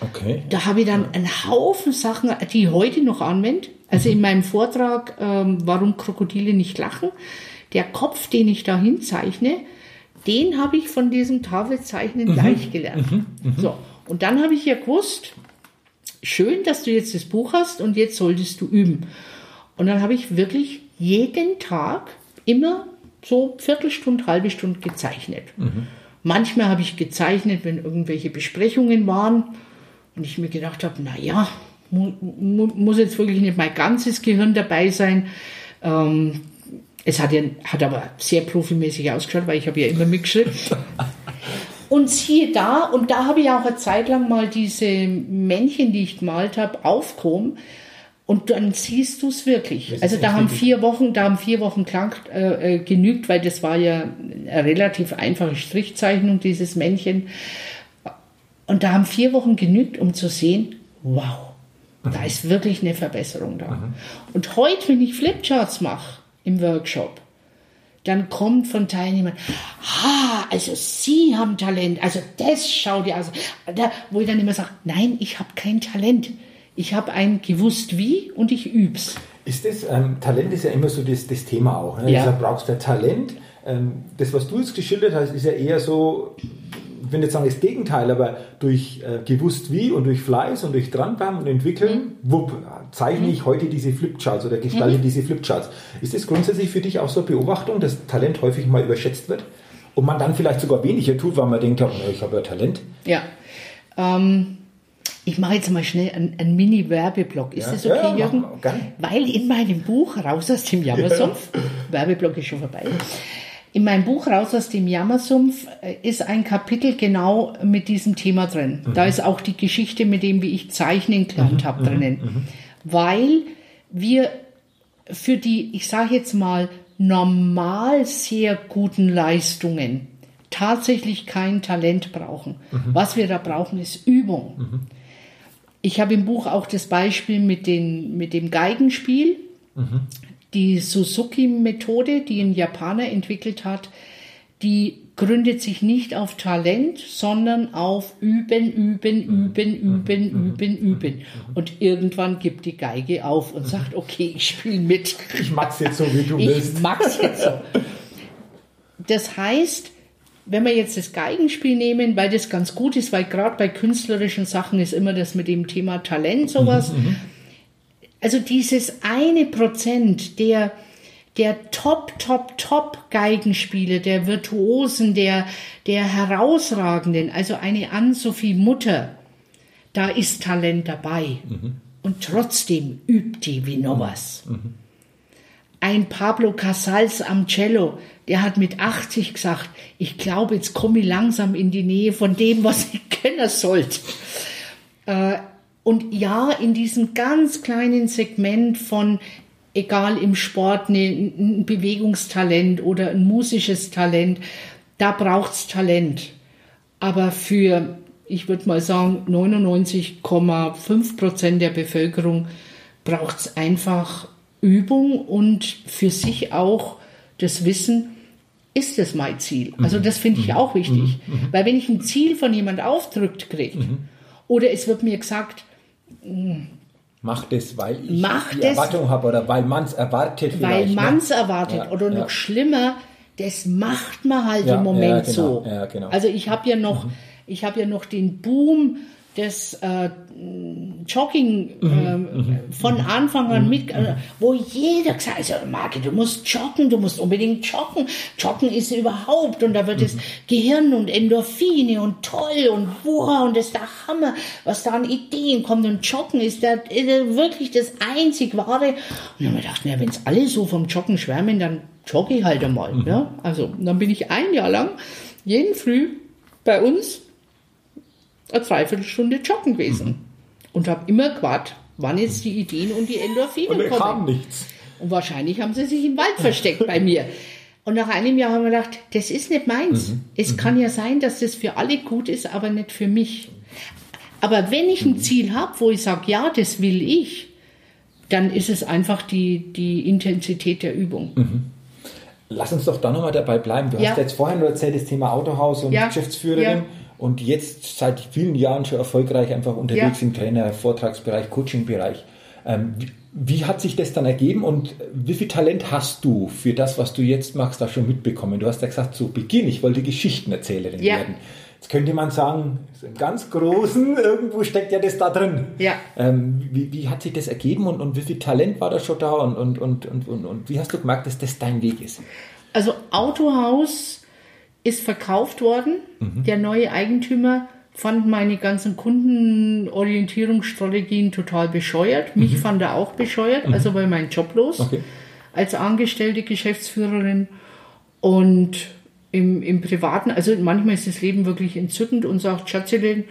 Okay. Da habe ich dann einen Haufen Sachen, die ich heute noch anwende. Also mhm. in meinem Vortrag, ähm, warum Krokodile nicht lachen, der Kopf, den ich da hinzeichne, den habe ich von diesem Tafelzeichnen mhm. gleich gelernt. Mhm. Mhm. So. Und dann habe ich ja gewusst, schön, dass du jetzt das Buch hast und jetzt solltest du üben. Und dann habe ich wirklich jeden Tag immer so Viertelstunde, halbe Stunde gezeichnet. Mhm. Manchmal habe ich gezeichnet, wenn irgendwelche Besprechungen waren und ich mir gedacht habe, naja, mu mu muss jetzt wirklich nicht mein ganzes Gehirn dabei sein. Ähm, es hat, ja, hat aber sehr profimäßig ausgeschaut, weil ich habe ja immer mitgeschrieben. Und siehe da, und da habe ich auch eine Zeit lang mal diese Männchen, die ich gemalt habe, aufgehoben. Und dann siehst du es wirklich. Also da haben vier Wochen, da haben vier Wochen klang äh, äh, genügt, weil das war ja eine relativ einfache Strichzeichnung, dieses Männchen. Und da haben vier Wochen genügt, um zu sehen, wow, mhm. da ist wirklich eine Verbesserung da. Mhm. Und heute, wenn ich Flipcharts mache im Workshop, dann kommt von Teilnehmern, ah, also Sie haben Talent, also das schaut ja aus. Da, wo ich dann immer sage, nein, ich habe kein Talent. Ich habe ein gewusst wie und ich üb's. Ist das, ähm, Talent ist ja immer so das, das Thema auch. Ne? Ja. Deshalb brauchst du Talent. Ähm, das, was du jetzt geschildert hast, ist ja eher so ich will nicht sagen das Gegenteil, aber durch äh, gewusst wie und durch Fleiß und durch Dranbleiben und Entwickeln, mhm. wupp, zeichne ich heute diese Flipcharts oder gestalte mhm. diese Flipcharts. Ist das grundsätzlich für dich auch so eine Beobachtung, dass Talent häufig mal überschätzt wird? Und man dann vielleicht sogar weniger tut, weil man denkt, oh, ich habe ja Talent. Ja. Ähm, ich mache jetzt mal schnell einen, einen Mini-Werbeblock. Ist ja, das okay, ja, Jürgen? Weil in meinem Buch Raus aus dem Jammersumpf, ja. Werbeblock ist schon vorbei, in meinem Buch Raus aus dem Jammersumpf äh, ist ein Kapitel genau mit diesem Thema drin. Mhm. Da ist auch die Geschichte mit dem, wie ich zeichnen gelernt mhm. habe, drinnen. Mhm. mhm. Weil wir für die, ich sage jetzt mal, normal sehr guten Leistungen tatsächlich kein Talent brauchen. Mhm. Was wir da brauchen, ist Übung. Mhm. Ich habe im Buch auch das Beispiel mit, den, mit dem Geigenspiel. Mhm. Die Suzuki-Methode, die ein Japaner entwickelt hat, die gründet sich nicht auf Talent, sondern auf Üben, Üben, Üben, Üben, Üben, Üben. Und irgendwann gibt die Geige auf und sagt, okay, ich spiele mit. Ich mag's jetzt so, wie du ich willst. Ich mag's jetzt so. Das heißt, wenn wir jetzt das Geigenspiel nehmen, weil das ganz gut ist, weil gerade bei künstlerischen Sachen ist immer das mit dem Thema Talent sowas. Mhm, mhm. Also dieses eine Prozent der, der Top, Top, Top Geigenspiele, der Virtuosen, der, der Herausragenden, also eine Ann-Sophie Mutter, da ist Talent dabei. Mhm. Und trotzdem übt die wie noch was. Mhm ein Pablo Casals am Cello, der hat mit 80 gesagt, ich glaube, jetzt komme ich langsam in die Nähe von dem, was ich kennen sollte. Äh, und ja, in diesem ganz kleinen Segment von, egal im Sport, ein Bewegungstalent oder ein musisches Talent, da braucht's Talent. Aber für, ich würde mal sagen, 99,5 Prozent der Bevölkerung braucht's einfach Übung und für sich auch das Wissen, ist das mein Ziel? Also das finde ich mhm. auch wichtig. Mhm. mhm. Weil wenn ich ein Ziel von jemand aufdrückt kriege, mhm. oder es wird mir gesagt, hm, Mach das, weil ich mach die das, Erwartung habe oder weil man es erwartet. Weil man es ne? erwartet. Ja, oder noch ja. schlimmer, das macht man halt ja, im Moment genau, so. Genau. Also ich habe ja noch, mhm. ich habe ja noch den Boom des äh, Jogging mhm, äh, mhm, von mhm. Anfang an mit, äh, wo jeder gesagt hat, also Marke, du musst joggen, du musst unbedingt joggen. Joggen ist überhaupt und da wird das Gehirn und Endorphine und toll und wow und das ist der Hammer, was da an Ideen kommt und Joggen ist, da, wirklich das einzig wahre. Und dann haben wir gedacht, na, wenn es alle so vom Joggen schwärmen, dann jogge ich halt einmal. Mhm. Ja? Also dann bin ich ein Jahr lang jeden Früh bei uns eine Dreiviertelstunde joggen gewesen. Mhm. Und habe immer gewartet, wann jetzt die Ideen und die Endorphine und kommen. kam nichts. Und wahrscheinlich haben sie sich im Wald versteckt bei mir. Und nach einem Jahr haben wir gedacht, das ist nicht meins. Mhm. Es mhm. kann ja sein, dass das für alle gut ist, aber nicht für mich. Aber wenn ich ein mhm. Ziel habe, wo ich sage, ja, das will ich, dann ist es einfach die, die Intensität der Übung. Mhm. Lass uns doch da nochmal dabei bleiben. Du ja. hast jetzt vorhin erzählt, das Thema Autohaus und ja. Geschäftsführerin. Ja und jetzt seit vielen Jahren schon erfolgreich einfach unterwegs ja. im Trainer, Vortragsbereich, Coachingbereich. Ähm, wie, wie, hat sich das dann ergeben und wie viel Talent hast du für das, was du jetzt machst, da schon mitbekommen? Du hast ja gesagt, zu Beginn, ich wollte Geschichtenerzählerin ja. werden. Jetzt könnte man sagen, im ganz Großen, irgendwo steckt ja das da drin. Ja. Ähm, wie, wie, hat sich das ergeben und, und wie viel Talent war da schon da und, und, und, und, und, und wie hast du gemerkt, dass das dein Weg ist? Also Autohaus ist verkauft worden. Mhm. Der neue Eigentümer fand meine ganzen Kundenorientierungsstrategien total bescheuert. Mich mhm. fand er auch bescheuert, mhm. also war mein Job los okay. als angestellte Geschäftsführerin. Und im, im Privaten, also manchmal ist das Leben wirklich entzückend und sagt, Schatzelein,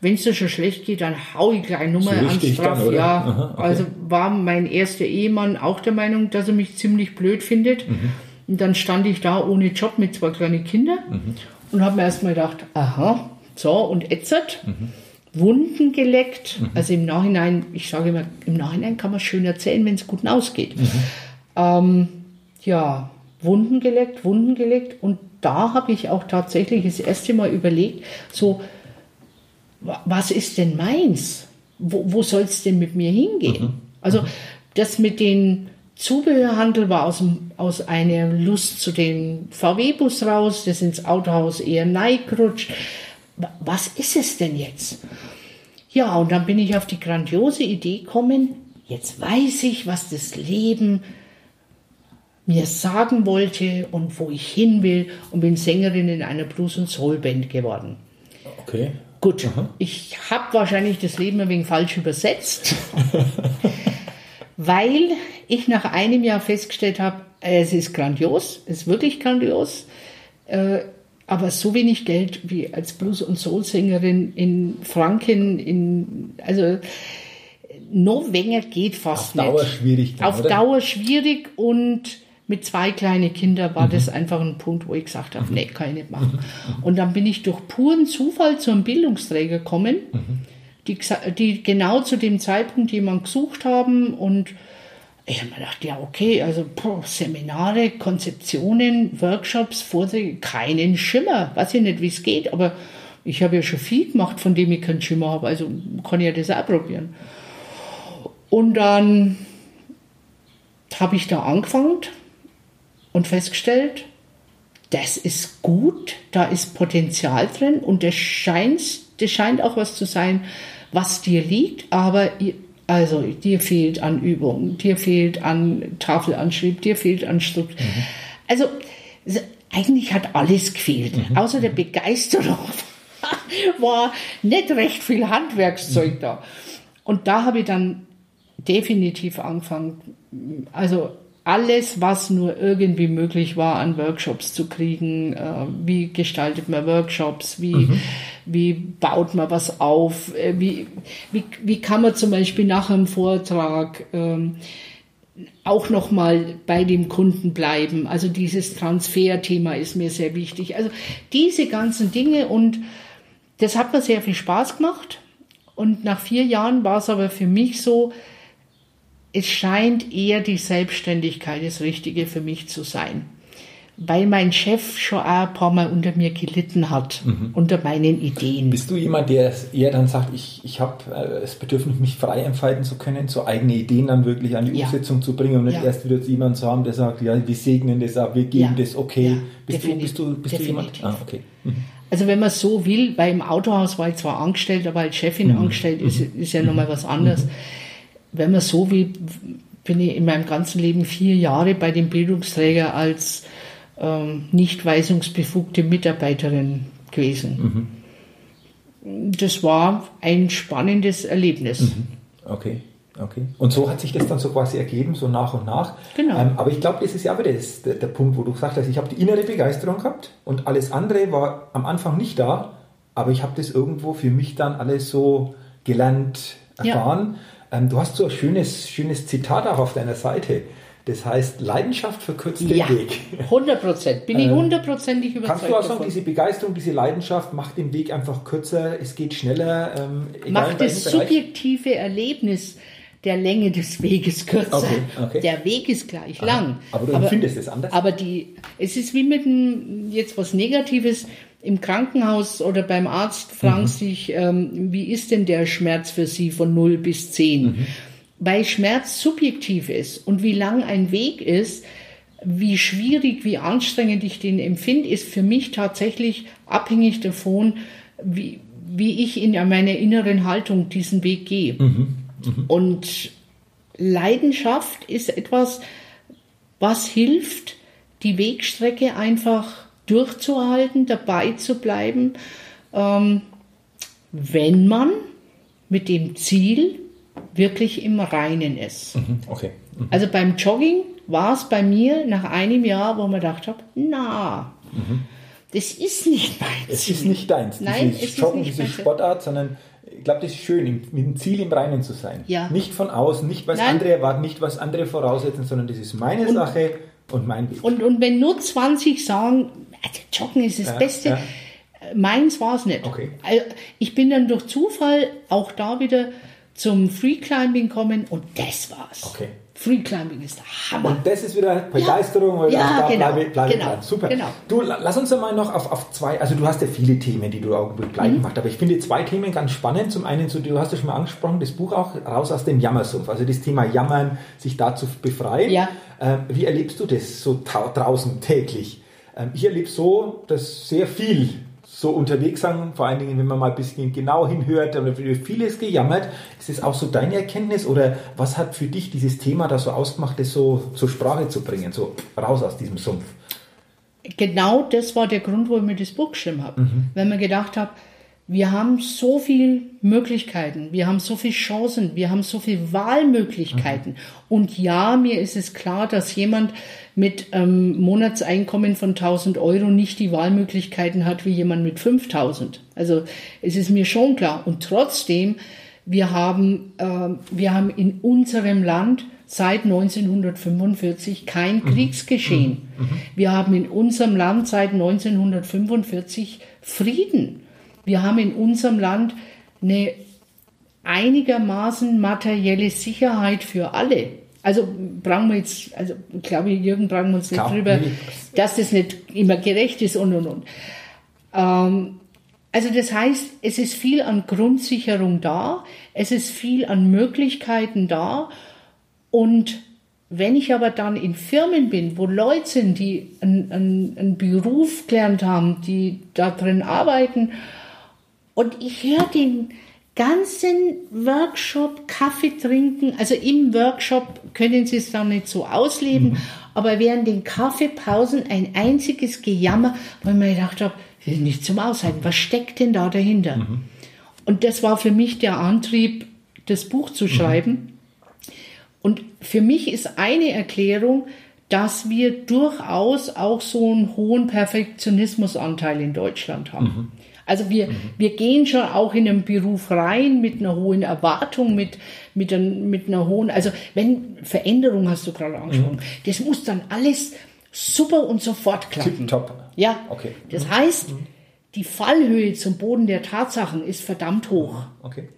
wenn es dir schon schlecht geht, dann hau ich gleich Nummer so ans Straf. ja, Aha, okay. also war mein erster Ehemann auch der Meinung, dass er mich ziemlich blöd findet. Mhm. Und dann stand ich da ohne Job mit zwei kleinen Kindern mhm. und habe mir erstmal gedacht, aha, so und ätzert. Mhm. Wunden geleckt. Mhm. Also im Nachhinein, ich sage immer, im Nachhinein kann man schön erzählen, wenn es gut ausgeht. Mhm. Ähm, ja, Wunden geleckt, Wunden geleckt. Und da habe ich auch tatsächlich das erste Mal überlegt, so, was ist denn meins? Wo, wo soll es denn mit mir hingehen? Mhm. Also das mit den Zubehörhandel war aus, aus einer Lust zu dem VW-Bus raus, das ins Autohaus eher neigrutscht. was ist es denn jetzt? Ja, und dann bin ich auf die grandiose Idee gekommen, jetzt weiß ich, was das Leben mir sagen wollte und wo ich hin will und bin Sängerin in einer Blues- und Soul-Band geworden. Okay. Gut, Aha. ich habe wahrscheinlich das Leben ein wenig falsch übersetzt, weil ich nach einem Jahr festgestellt habe, es ist grandios, es ist wirklich grandios, äh, aber so wenig Geld wie als Blues- und Soul-Sängerin in Franken, in, also noch weniger geht fast Auf Dauer nicht. schwierig. Dann, Auf oder? Dauer schwierig und mit zwei kleinen Kindern war mhm. das einfach ein Punkt, wo ich gesagt habe, mhm. nee, kann ich nicht machen. Mhm. Und dann bin ich durch puren Zufall zu einem Bildungsträger gekommen, mhm. Die, die genau zu dem Zeitpunkt jemand gesucht haben und ich habe mir gedacht, ja, okay, also boah, Seminare, Konzeptionen, Workshops, Vorträge, keinen Schimmer. Weiß ich nicht, wie es geht, aber ich habe ja schon viel gemacht, von dem ich keinen Schimmer habe, also kann ich ja das auch probieren. Und dann habe ich da angefangen und festgestellt, das ist gut, da ist Potenzial drin und das das scheint auch was zu sein, was dir liegt, aber also dir fehlt an Übung, dir fehlt an Tafelanschrieb, dir fehlt an Struktur. Mhm. Also eigentlich hat alles gefehlt, mhm. außer der Begeisterung war nicht recht viel Handwerkszeug mhm. da. Und da habe ich dann definitiv angefangen, also alles, was nur irgendwie möglich war, an Workshops zu kriegen. Äh, wie gestaltet man Workshops? Wie, mhm. wie baut man was auf? Äh, wie, wie, wie kann man zum Beispiel nach einem Vortrag ähm, auch nochmal bei dem Kunden bleiben? Also dieses Transferthema ist mir sehr wichtig. Also diese ganzen Dinge und das hat mir sehr viel Spaß gemacht. Und nach vier Jahren war es aber für mich so, es scheint eher die Selbstständigkeit das Richtige für mich zu sein. Weil mein Chef schon ein paar Mal unter mir gelitten hat, mhm. unter meinen Ideen. Bist du jemand, der eher dann sagt, ich, ich habe äh, das Bedürfnis, mich frei entfalten zu können, so eigene Ideen dann wirklich an die ja. Umsetzung zu bringen und nicht ja. erst wieder zu jemandem zu haben, der sagt, ja, wir segnen das ab, wir geben ja. das okay. Bist, du, bist, du, bist du jemand? Ah, okay. Mhm. Also wenn man so will, weil im Autohaus war ich zwar angestellt, aber als Chefin mhm. angestellt ist, mhm. ist ja nochmal was anderes. Wenn man so will, bin ich in meinem ganzen Leben vier Jahre bei dem Bildungsträger als ähm, nicht weisungsbefugte Mitarbeiterin gewesen. Mhm. Das war ein spannendes Erlebnis. Mhm. Okay. Okay. Und so hat sich das dann so quasi ergeben, so nach und nach. Genau. Ähm, aber ich glaube, das ist ja wieder das, der, der, Punkt, wo du gesagt hast, ich habe die innere Begeisterung gehabt und alles andere war am Anfang nicht da, aber ich habe das irgendwo für mich dann alles so gelernt, erfahren. Ja. Ähm, du hast so ein schönes, schönes Zitat auch auf deiner Seite. Das heißt, Leidenschaft verkürzt den ja, Weg. 100 Prozent. Bin ich ähm, hundertprozentig überzeugt. Kannst du auch sagen, diese Begeisterung, diese Leidenschaft macht den Weg einfach kürzer, es geht schneller? Ähm, macht das subjektive Erlebnis der Länge des Weges kürzer. Okay, okay. Der Weg ist gleich Aha, lang. Aber du empfindest es anders? Aber die, es ist wie mit einem, jetzt was Negatives, im Krankenhaus oder beim Arzt fragen mhm. sich, ähm, wie ist denn der Schmerz für Sie von 0 bis 10? Mhm. Weil Schmerz subjektiv ist und wie lang ein Weg ist, wie schwierig, wie anstrengend ich den empfinde, ist für mich tatsächlich abhängig davon, wie, wie ich in meiner inneren Haltung diesen Weg gehe. Mhm. Mhm. Und Leidenschaft ist etwas, was hilft, die Wegstrecke einfach durchzuhalten, dabei zu bleiben, ähm, wenn man mit dem Ziel wirklich im Reinen ist. Mhm, okay. Mhm. Also beim Jogging war es bei mir nach einem Jahr, wo man gedacht habe, na, mhm. das ist nicht meins. Es ist nicht deins. Nein, dieses es Joggen, ist nicht diese Sportart, sondern ich glaube, das ist schön, mit dem Ziel im Reinen zu sein. Ja. Nicht von außen, nicht was Nein. andere erwarten, nicht was andere voraussetzen, sondern das ist meine und, Sache und mein Weg. Und, und wenn nur 20 sagen, also Joggen ist das ja, Beste. Ja. Meins war es nicht. Okay. Also ich bin dann durch Zufall auch da wieder zum Freeclimbing gekommen und das war's. Okay. Freeclimbing ist der Hammer. Und das ist wieder Begeisterung, ja, ja, genau, bleibe, bleibe genau. Super. Genau. Du, lass uns mal noch auf, auf zwei, also du hast ja viele Themen, die du auch begleiten mhm. machst, aber ich finde zwei Themen ganz spannend. Zum einen, so, du hast ja schon mal angesprochen, das Buch auch raus aus dem Jammersumpf, also das Thema Jammern, sich da zu befreien. Ja. Äh, wie erlebst du das so draußen täglich? Ähm, ich erlebe so, dass sehr viel so unterwegs sind, vor allen Dingen, wenn man mal ein bisschen genau hinhört, da wird vieles gejammert. Ist das auch so deine Erkenntnis oder was hat für dich dieses Thema da so ausgemacht, das so zur Sprache zu bringen, so raus aus diesem Sumpf? Genau das war der Grund, wo ich mir das Buch geschrieben habe. Mhm. Wenn man gedacht habe, wir haben so viele Möglichkeiten, wir haben so viele Chancen, wir haben so viele Wahlmöglichkeiten. Mhm. Und ja, mir ist es klar, dass jemand mit ähm, Monatseinkommen von 1000 Euro nicht die Wahlmöglichkeiten hat wie jemand mit 5000. Also es ist mir schon klar. Und trotzdem, wir haben, äh, wir haben in unserem Land seit 1945 kein mhm. Kriegsgeschehen. Mhm. Mhm. Wir haben in unserem Land seit 1945 Frieden. Wir haben in unserem Land eine einigermaßen materielle Sicherheit für alle. Also brauchen wir jetzt, also ich glaube, Jürgen brauchen wir uns nicht Klar, drüber, nee. dass das nicht immer gerecht ist und und und. Ähm, also das heißt, es ist viel an Grundsicherung da, es ist viel an Möglichkeiten da und wenn ich aber dann in Firmen bin, wo Leute sind, die einen, einen, einen Beruf gelernt haben, die da drin arbeiten und ich höre den ganzen Workshop Kaffee trinken. Also im Workshop können Sie es dann nicht so ausleben, mhm. aber während den Kaffeepausen ein einziges Gejammer, weil ich mir gedacht habe, das ist nicht zum Aushalten. Was steckt denn da dahinter? Mhm. Und das war für mich der Antrieb, das Buch zu mhm. schreiben. Mhm. Und für mich ist eine Erklärung, dass wir durchaus auch so einen hohen Perfektionismusanteil in Deutschland haben. Mhm. Also wir, mhm. wir gehen schon auch in einen Beruf rein mit einer hohen Erwartung, mit, mit, ein, mit einer hohen, also wenn Veränderung hast du gerade angesprochen, mhm. das muss dann alles super und sofort klappen. Top. Ja. Okay. Das mhm. heißt, mhm. die Fallhöhe zum Boden der Tatsachen ist verdammt hoch. Okay.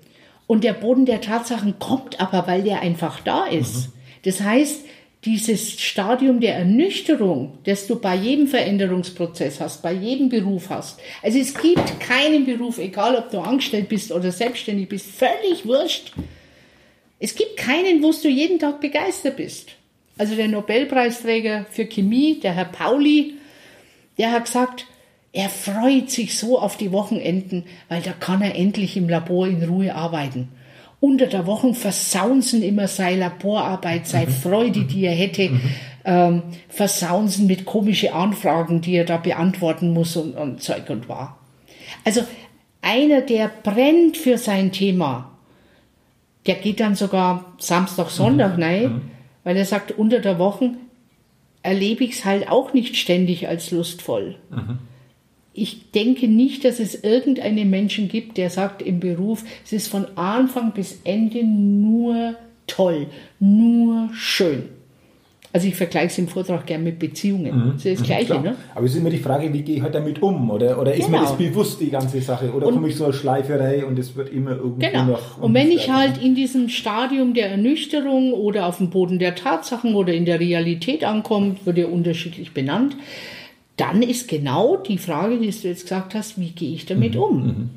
Und der Boden der Tatsachen kommt aber, weil der einfach da ist. Mhm. Das heißt, dieses Stadium der Ernüchterung, das du bei jedem Veränderungsprozess hast, bei jedem Beruf hast. Also es gibt keinen Beruf, egal ob du angestellt bist oder selbstständig bist, völlig wurscht. Es gibt keinen, wo du jeden Tag begeistert bist. Also der Nobelpreisträger für Chemie, der Herr Pauli, der hat gesagt, er freut sich so auf die Wochenenden, weil da kann er endlich im Labor in Ruhe arbeiten unter der Woche versaunsen immer seine Laborarbeit, seine mhm. Freude, die er hätte, mhm. ähm, versaunsen mit komischen Anfragen, die er da beantworten muss und, und Zeug und war. Also einer, der brennt für sein Thema, der geht dann sogar Samstag, Sonntag mhm. rein, mhm. weil er sagt, unter der Woche erlebe ich es halt auch nicht ständig als lustvoll. Mhm ich denke nicht, dass es irgendeinen Menschen gibt, der sagt im Beruf, es ist von Anfang bis Ende nur toll, nur schön. Also ich vergleiche es im Vortrag gerne mit Beziehungen. Mhm. Das ist das Gleiche, ne? Aber es ist immer die Frage, wie gehe ich halt damit um? Oder, oder ist genau. mir das bewusst, die ganze Sache? Oder komme ich so eine Schleiferei und es wird immer irgendwie genau. noch... Und wenn ich halt in diesem Stadium der Ernüchterung oder auf dem Boden der Tatsachen oder in der Realität ankomme, wird ja unterschiedlich benannt, dann ist genau die Frage, die du jetzt gesagt hast, wie gehe ich damit mhm. um?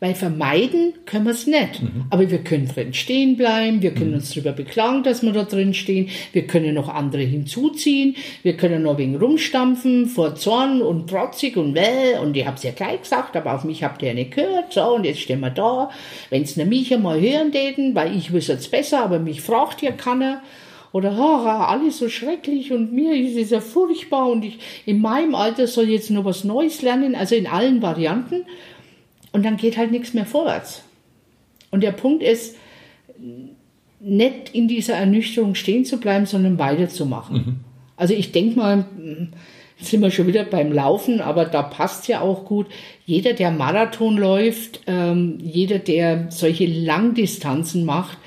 Weil vermeiden können wir es nicht. Mhm. Aber wir können drin stehen bleiben, wir können mhm. uns darüber beklagen, dass wir da drin stehen, wir können noch andere hinzuziehen, wir können noch wegen rumstampfen vor Zorn und trotzig und well und ich habe es ja gleich gesagt, aber auf mich habt ihr ja nicht gehört, so und jetzt stehen wir da. Wenn es mich einmal hören täten, weil ich wüsste es besser, aber mich fragt ja keiner oder oh, alles so schrecklich und mir ist es ja furchtbar und ich in meinem Alter soll jetzt noch was Neues lernen, also in allen Varianten. Und dann geht halt nichts mehr vorwärts. Und der Punkt ist, nicht in dieser Ernüchterung stehen zu bleiben, sondern weiterzumachen. Mhm. Also ich denke mal, jetzt sind wir schon wieder beim Laufen, aber da passt ja auch gut. Jeder, der Marathon läuft, ähm, jeder, der solche Langdistanzen macht,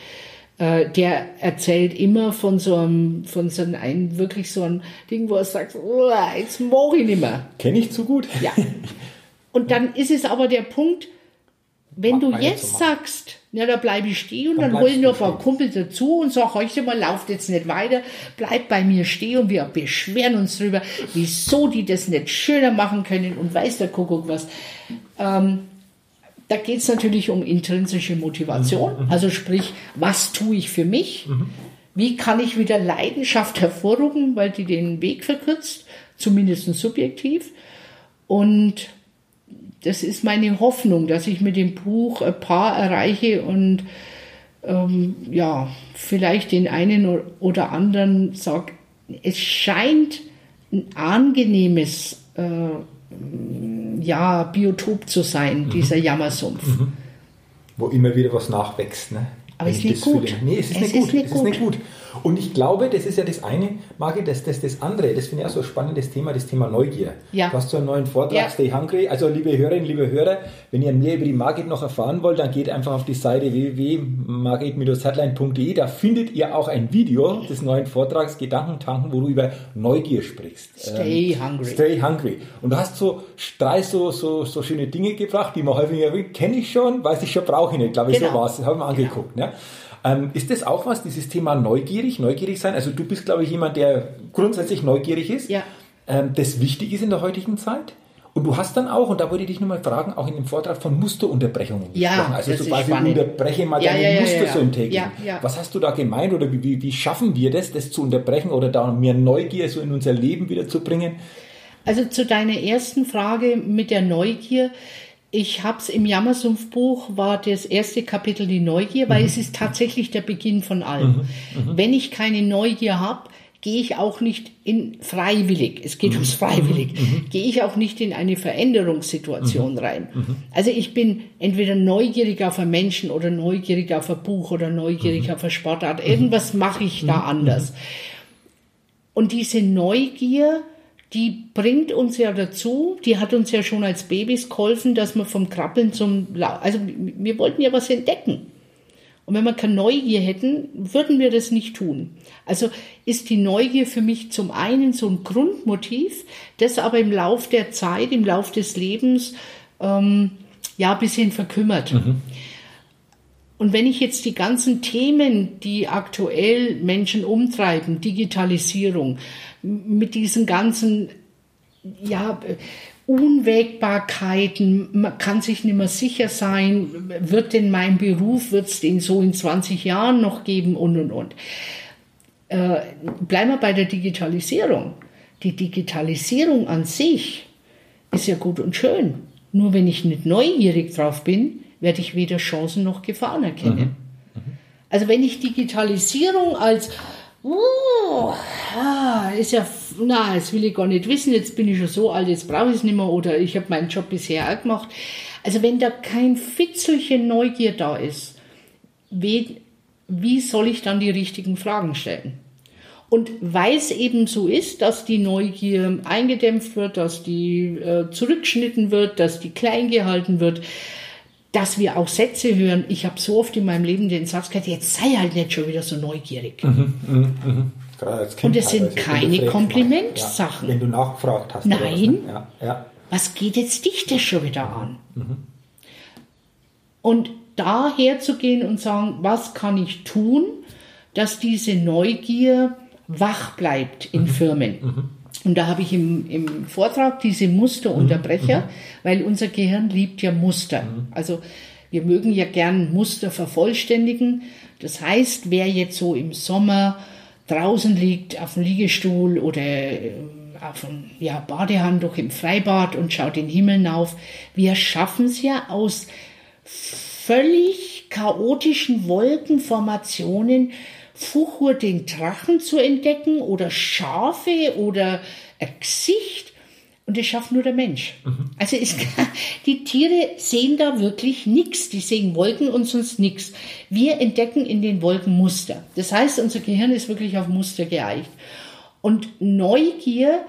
äh, der erzählt immer von so einem, von so einem, wirklich so einem Ding, wo er sagt, oh, jetzt mache ich nicht mehr. Kenne ich zu gut. Ja. Und dann ist es aber der Punkt, wenn Mach du jetzt sagst, ja, da bleibe ich stehen und dann, dann holen noch ein paar Kumpel dazu und sag, heute mal, lauft jetzt nicht weiter, bleib bei mir stehen und wir beschweren uns drüber, wieso die das nicht schöner machen können und weiß der Kuckuck was. Ähm, da geht es natürlich um intrinsische Motivation, mhm, mhm. also sprich, was tue ich für mich? Mhm. Wie kann ich wieder Leidenschaft hervorrufen, weil die den Weg verkürzt, zumindest subjektiv. Und das ist meine Hoffnung, dass ich mit dem Buch ein paar erreiche und ähm, ja, vielleicht den einen oder anderen sage, es scheint ein angenehmes äh, ja, Biotop zu sein, mhm. dieser Jammersumpf. Mhm. Wo immer wieder was nachwächst. Ne? Aber es ist nicht gut. Nee, es ist, es nicht, ist gut. nicht es gut. Ist nicht gut. Und ich glaube, das ist ja das eine, Margit, das, das, das andere, das finde ich auch so ein spannendes Thema, das Thema Neugier. Ja. Du hast so einen neuen Vortrag, ja. Stay Hungry. Also, liebe Hörerinnen, liebe Hörer, wenn ihr mehr über die Margit noch erfahren wollt, dann geht einfach auf die Seite www.margit-headline.de. Da findet ihr auch ein Video des neuen Vortrags Gedanken tanken, wo du über Neugier sprichst. Stay ähm, Hungry. Stay Hungry. Und du hast so drei so, so, so schöne Dinge gebracht, die man häufiger kenne ich schon, weiß ich schon, brauche ich nicht. Glaube ich, genau. so war es. Habe ich mir angeguckt. Genau. Ne? Ähm, ist das auch was, dieses Thema neugierig, neugierig sein? Also du bist, glaube ich, jemand, der grundsätzlich neugierig ist. Ja. Ähm, das wichtig ist in der heutigen Zeit. Und du hast dann auch, und da wollte ich dich nochmal fragen, auch in dem Vortrag von Musterunterbrechungen ja, gesprochen. Also so quasi unterbreche mal ja, deine ja, Muster so im täglichen. Was hast du da gemeint oder wie, wie schaffen wir das, das zu unterbrechen oder da mehr Neugier so in unser Leben wieder zu bringen? Also zu deiner ersten Frage mit der Neugier ich habe es im Jammersumpfbuch, war das erste Kapitel die Neugier, weil mhm. es ist tatsächlich der Beginn von allem. Mhm. Mhm. Wenn ich keine Neugier habe, gehe ich auch nicht in freiwillig, es geht mhm. ums freiwillig, mhm. Mhm. gehe ich auch nicht in eine Veränderungssituation rein. Also ich bin entweder neugierig auf einen Menschen oder neugierig auf ein Buch oder neugierig auf eine Sportart. Irgendwas mache ich da anders. Und diese Neugier, die bringt uns ja dazu, die hat uns ja schon als Babys geholfen, dass wir vom Krabbeln zum, La also wir wollten ja was entdecken. Und wenn wir keine Neugier hätten, würden wir das nicht tun. Also ist die Neugier für mich zum einen so ein Grundmotiv, das aber im Lauf der Zeit, im Lauf des Lebens, ähm, ja, ein bisschen verkümmert. Mhm. Und wenn ich jetzt die ganzen Themen, die aktuell Menschen umtreiben, Digitalisierung, mit diesen ganzen, ja, Unwägbarkeiten, man kann sich nicht mehr sicher sein, wird denn mein Beruf, wird es den so in 20 Jahren noch geben und und und. Äh, bleiben wir bei der Digitalisierung. Die Digitalisierung an sich ist ja gut und schön. Nur wenn ich nicht neugierig drauf bin, werde ich weder Chancen noch Gefahren erkennen. Mhm. Mhm. Also wenn ich Digitalisierung als uh, ist ja, na, das will ich gar nicht wissen, jetzt bin ich schon so alt, jetzt brauche ich es nicht mehr oder ich habe meinen Job bisher auch gemacht. Also wenn da kein Fitzelchen Neugier da ist, wie, wie soll ich dann die richtigen Fragen stellen? Und weil es eben so ist, dass die Neugier eingedämpft wird, dass die äh, zurückgeschnitten wird, dass die klein gehalten wird, dass wir auch Sätze hören. Ich habe so oft in meinem Leben den Satz gehört, jetzt sei halt nicht schon wieder so neugierig. Mhm, mh, mh. Und es sind keine Komplimentsachen. Ja, wenn du nachgefragt hast. Nein. Ja, ja. Was geht jetzt dich das schon wieder an? Mhm. Und daher zu gehen und sagen, was kann ich tun, dass diese Neugier wach bleibt in mhm. Firmen. Mhm. Und da habe ich im, im Vortrag diese Musterunterbrecher, mhm. weil unser Gehirn liebt ja Muster. Mhm. Also wir mögen ja gern Muster vervollständigen. Das heißt, wer jetzt so im Sommer draußen liegt auf dem Liegestuhl oder äh, auf dem ja, Badehandtuch im Freibad und schaut den Himmel auf, wir schaffen es ja aus völlig chaotischen Wolkenformationen Fuchur den Drachen zu entdecken oder Schafe oder ein Gesicht. Und das schafft nur der Mensch. Mhm. Also es, die Tiere sehen da wirklich nichts. Die sehen Wolken und sonst nichts. Wir entdecken in den Wolken Muster. Das heißt, unser Gehirn ist wirklich auf Muster geeicht. Und Neugier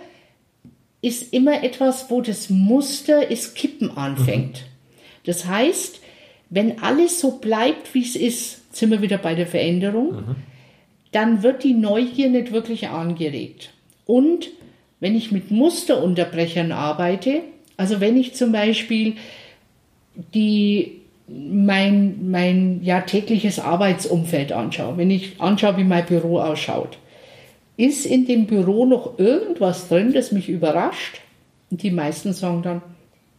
ist immer etwas, wo das Muster es kippen anfängt. Mhm. Das heißt, wenn alles so bleibt, wie es ist, sind wir wieder bei der Veränderung. Mhm dann wird die Neugier nicht wirklich angeregt. Und wenn ich mit Musterunterbrechern arbeite, also wenn ich zum Beispiel die, mein, mein ja, tägliches Arbeitsumfeld anschaue, wenn ich anschaue, wie mein Büro ausschaut, ist in dem Büro noch irgendwas drin, das mich überrascht? Und die meisten sagen dann,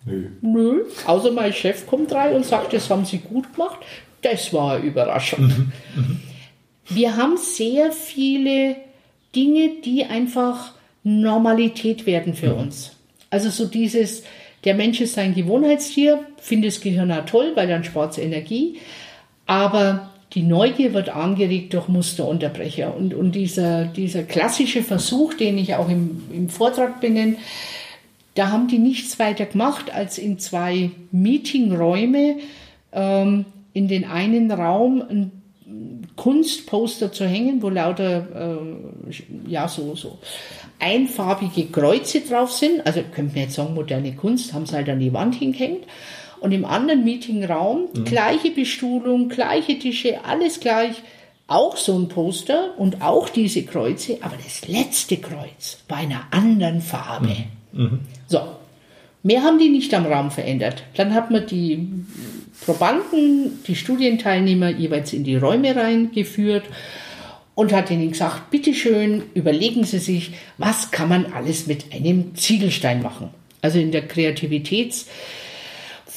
nö. nö. Außer mein Chef kommt rein und sagt, das haben Sie gut gemacht. Das war eine Überraschung. Mhm. Mhm. Wir haben sehr viele Dinge, die einfach Normalität werden für mhm. uns. Also so dieses, Der Mensch ist ein Gewohnheitstier, findet das Gehirn auch toll, weil dann spart es Energie. Aber die Neugier wird angeregt durch Musterunterbrecher. Und, und dieser, dieser klassische Versuch, den ich auch im, im Vortrag benenne, da haben die nichts weiter gemacht, als in zwei Meetingräume ähm, in den einen Raum ein Kunstposter zu hängen, wo lauter äh, ja so so einfarbige Kreuze drauf sind. Also könnte man jetzt sagen moderne Kunst, haben sie halt an die Wand hingehängt. Und im anderen Meetingraum mhm. gleiche Bestuhlung, gleiche Tische, alles gleich. Auch so ein Poster und auch diese Kreuze, aber das letzte Kreuz bei einer anderen Farbe. Mhm. Mhm. So, mehr haben die nicht am Raum verändert. Dann hat man die Probanden, die Studienteilnehmer jeweils in die Räume reingeführt und hat ihnen gesagt, bitteschön, überlegen Sie sich, was kann man alles mit einem Ziegelstein machen. Also in der Kreativitäts-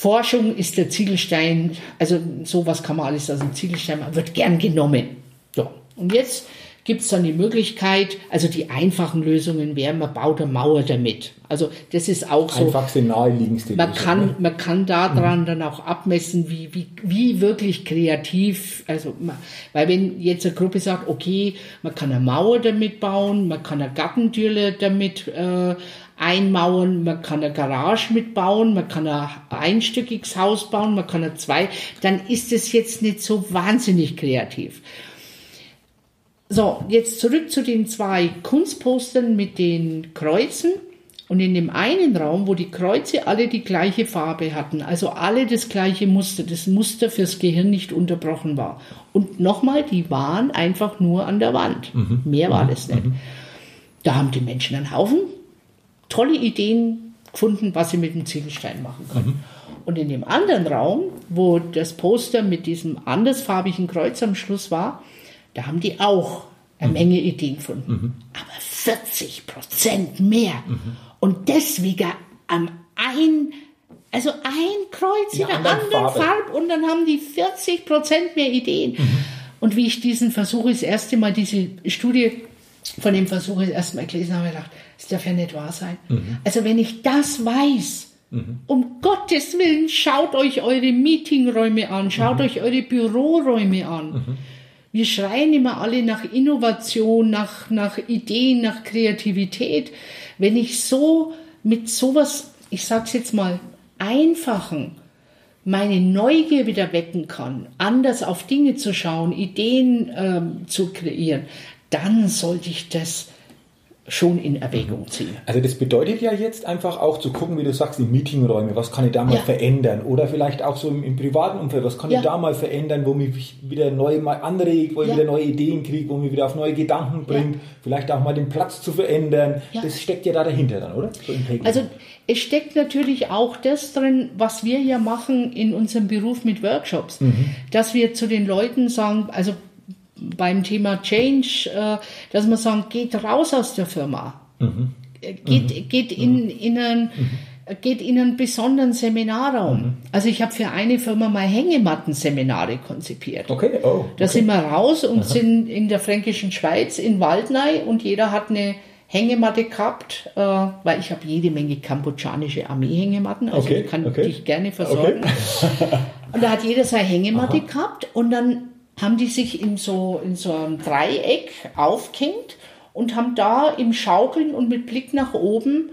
Forschung ist der Ziegelstein, also sowas kann man alles aus dem Ziegelstein machen, wird gern genommen. So. Und jetzt gibt es dann die Möglichkeit, also die einfachen Lösungen wären, man baut eine Mauer damit. Also das ist auch so. Einfachste, naheliegendste man Lösung, kann, ne? man kann daran mhm. dann auch abmessen, wie, wie, wie wirklich kreativ, also, weil wenn jetzt eine Gruppe sagt, okay, man kann eine Mauer damit bauen, man kann eine Gartentür damit äh, einmauern, man kann eine Garage mitbauen, man kann ein einstöckiges Haus bauen, man kann ein zwei, dann ist es jetzt nicht so wahnsinnig kreativ. So, jetzt zurück zu den zwei Kunstpostern mit den Kreuzen. Und in dem einen Raum, wo die Kreuze alle die gleiche Farbe hatten, also alle das gleiche Muster, das Muster fürs Gehirn nicht unterbrochen war. Und nochmal, die waren einfach nur an der Wand. Mhm. Mehr war mhm. das nicht. Mhm. Da haben die Menschen einen Haufen tolle Ideen gefunden, was sie mit dem Ziegelstein machen können. Mhm. Und in dem anderen Raum, wo das Poster mit diesem andersfarbigen Kreuz am Schluss war, da haben die auch eine mhm. Menge Ideen gefunden. Mhm. Aber 40 Prozent mehr. Mhm. Und deswegen am ein, also ein Kreuz in, in einer anderen, Farbe. Farbe und dann haben die 40 Prozent mehr Ideen. Mhm. Und wie ich diesen Versuch das erste Mal, diese Studie von dem Versuch das erste Mal gelesen habe, habe ich gedacht, das darf ja nicht wahr sein. Mhm. Also wenn ich das weiß, mhm. um Gottes Willen, schaut euch eure Meetingräume an, schaut euch eure Büroräume an. Wir schreien immer alle nach Innovation, nach, nach Ideen, nach Kreativität. Wenn ich so mit sowas, ich sag's jetzt mal, einfachen, meine Neugier wieder wecken kann, anders auf Dinge zu schauen, Ideen ähm, zu kreieren, dann sollte ich das schon in Erwägung ziehen. Also das bedeutet ja jetzt einfach auch zu gucken, wie du sagst, die Meetingräume, was kann ich da mal ja. verändern? Oder vielleicht auch so im, im privaten Umfeld, was kann ja. ich da mal verändern, wo mich wieder neu mal anregt, wo ich wieder neue Ideen kriege, wo mich wieder auf neue Gedanken bringt, vielleicht auch mal den Platz zu verändern. Das steckt ja da dahinter dann, oder? So also es steckt natürlich auch das drin, was wir ja machen in unserem Beruf mit Workshops, mhm. dass wir zu den Leuten sagen, also beim Thema Change, äh, dass man sagt, geht raus aus der Firma. Mhm. Geht, mhm. geht, in, mhm. in einen, mhm. geht in einen besonderen Seminarraum. Mhm. Also ich habe für eine Firma mal Hängematten-Seminare konzipiert. Okay, oh, okay. Da sind wir raus und Aha. sind in der fränkischen Schweiz in Waldnei und jeder hat eine Hängematte gehabt, äh, weil ich habe jede Menge kambodschanische Armeehängematten, also okay, ich kann okay. dich gerne versorgen. Okay. und da hat jeder seine Hängematte Aha. gehabt und dann haben die sich in so, in so einem Dreieck aufgehängt und haben da im Schaukeln und mit Blick nach oben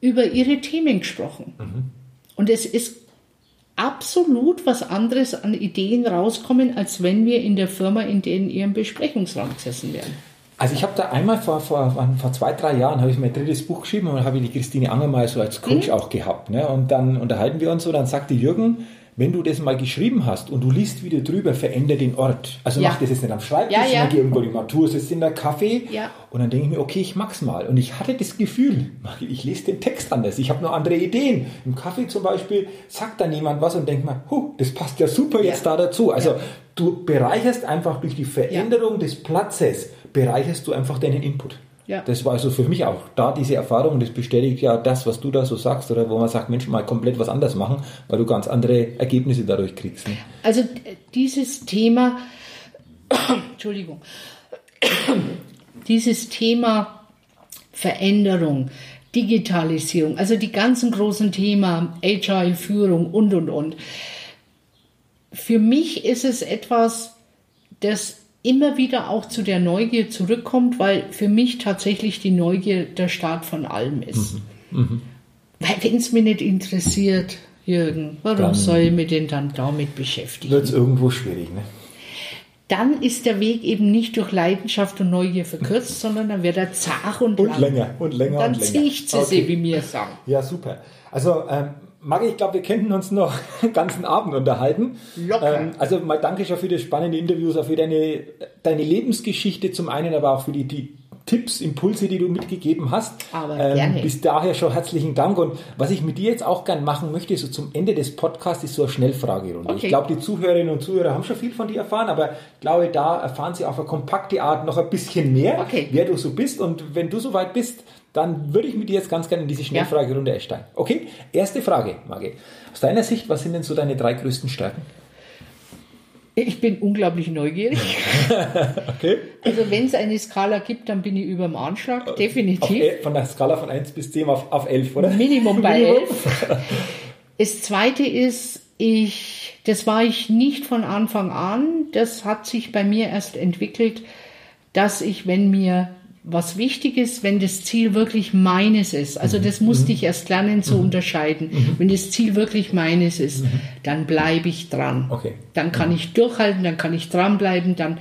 über ihre Themen gesprochen. Mhm. Und es ist absolut was anderes an Ideen rauskommen, als wenn wir in der Firma in den ihrem Besprechungsraum gesessen wären. Also ich habe da einmal vor, vor, vor zwei, drei Jahren habe ich mein drittes Buch geschrieben und habe die Christine Angermeier so als Coach mhm. auch gehabt. Ne? Und dann unterhalten wir uns so, dann sagte Jürgen, wenn du das mal geschrieben hast und du liest wieder drüber, veränder den Ort. Also ja. mach das jetzt nicht am Schreibtisch, ja, ja. sondern irgendwo die Matur sitzt in der Kaffee. Ja. Und dann denke ich mir, okay, ich mag's mal. Und ich hatte das Gefühl, ich lese den Text anders. Ich habe noch andere Ideen. Im Kaffee zum Beispiel sagt dann jemand was und denkt mal, huh, das passt ja super jetzt da dazu. Also du bereicherst einfach durch die Veränderung des Platzes, bereicherst du einfach deinen Input. Ja. Das war also für mich auch da diese Erfahrung, das bestätigt ja das, was du da so sagst, oder wo man sagt, Mensch, mal komplett was anders machen, weil du ganz andere Ergebnisse dadurch kriegst. Ne? Also dieses Thema, Entschuldigung, dieses Thema Veränderung, Digitalisierung, also die ganzen großen Themen, Agile, Führung und, und, und. Für mich ist es etwas, das immer wieder auch zu der Neugier zurückkommt, weil für mich tatsächlich die Neugier der Start von allem ist. Mhm. Mhm. Weil wenn es mich nicht interessiert, Jürgen, warum dann soll ich mich denn dann damit beschäftigen? Wird es irgendwo schwierig, ne? Dann ist der Weg eben nicht durch Leidenschaft und Neugier verkürzt, sondern dann wird er zart und, und lang. länger und länger dann und länger. Dann zieht okay. sie, wie mir sagen. Ja, super. Also ähm, Maggi, ich glaube, wir könnten uns noch den ganzen Abend unterhalten. Locker. Ähm, also mal danke schon für das spannende Interview, auch für deine, deine Lebensgeschichte zum einen, aber auch für die, die Tipps, Impulse, die du mitgegeben hast. Aber ähm, gerne. Bis daher schon herzlichen Dank. Und was ich mit dir jetzt auch gern machen möchte, so zum Ende des Podcasts, ist so eine Schnellfragerunde. Okay. Ich glaube, die Zuhörerinnen und Zuhörer haben schon viel von dir erfahren, aber ich glaube, da erfahren sie auf eine kompakte Art noch ein bisschen mehr, okay. wer du so bist. Und wenn du soweit bist, dann würde ich mit dir jetzt ganz gerne in diese Schnellfragerunde einsteigen. Okay, erste Frage, Marge. Aus deiner Sicht, was sind denn so deine drei größten Stärken? Ich bin unglaublich neugierig. okay. Also wenn es eine Skala gibt, dann bin ich über dem Anschlag, definitiv. Auf, von der Skala von 1 bis 10 auf, auf 11, oder? Minimum bei 11. das zweite ist, ich, das war ich nicht von Anfang an, das hat sich bei mir erst entwickelt, dass ich, wenn mir was wichtig ist, wenn das Ziel wirklich meines ist. Also mhm. das musste ich erst lernen zu mhm. unterscheiden. Mhm. Wenn das Ziel wirklich meines ist, mhm. dann bleibe ich dran. Okay. Dann kann ich durchhalten, dann kann ich dranbleiben, dann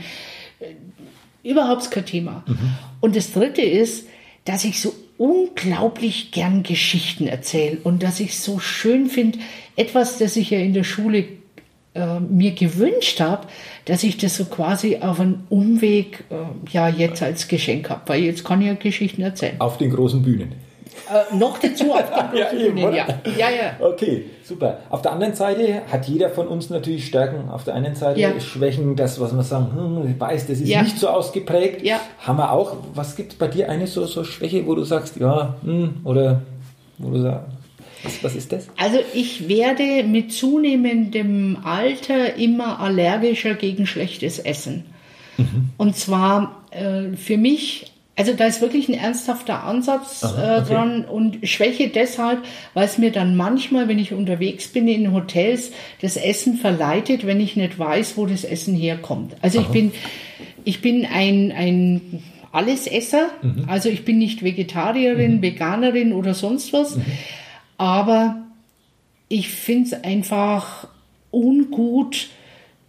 äh, überhaupt kein Thema. Mhm. Und das Dritte ist, dass ich so unglaublich gern Geschichten erzähle und dass ich so schön finde, etwas, das ich ja in der Schule äh, mir gewünscht habe, dass ich das so quasi auf einen Umweg äh, ja jetzt als Geschenk habe, weil jetzt kann ich ja Geschichten erzählen. Auf den großen Bühnen. Äh, noch dazu auf den großen ja, Bühnen, eben, ja. ja. Ja, Okay, super. Auf der anderen Seite hat jeder von uns natürlich Stärken, auf der einen Seite ja. Schwächen, das, was man sagen, hm, ich weiß, das ist ja. nicht so ausgeprägt. Ja. Haben wir auch. Was gibt es bei dir eine so, so Schwäche, wo du sagst, ja, hm, oder wo du sagst, was, was ist das? Also ich werde mit zunehmendem Alter immer allergischer gegen schlechtes Essen. Mhm. Und zwar äh, für mich, also da ist wirklich ein ernsthafter Ansatz Aha, äh, okay. dran und Schwäche deshalb, weil es mir dann manchmal, wenn ich unterwegs bin in Hotels, das Essen verleitet, wenn ich nicht weiß, wo das Essen herkommt. Also Aha. ich bin, ich bin ein, ein Allesesser, mhm. also ich bin nicht Vegetarierin, mhm. Veganerin oder sonst was. Mhm. Aber ich finde es einfach ungut,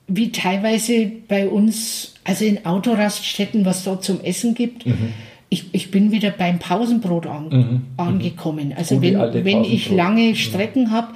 wie teilweise bei uns, also in Autoraststätten, was dort zum Essen gibt. Mhm. Ich, ich bin wieder beim Pausenbrot an, mhm. angekommen. Also wenn, wenn ich lange mhm. Strecken habe,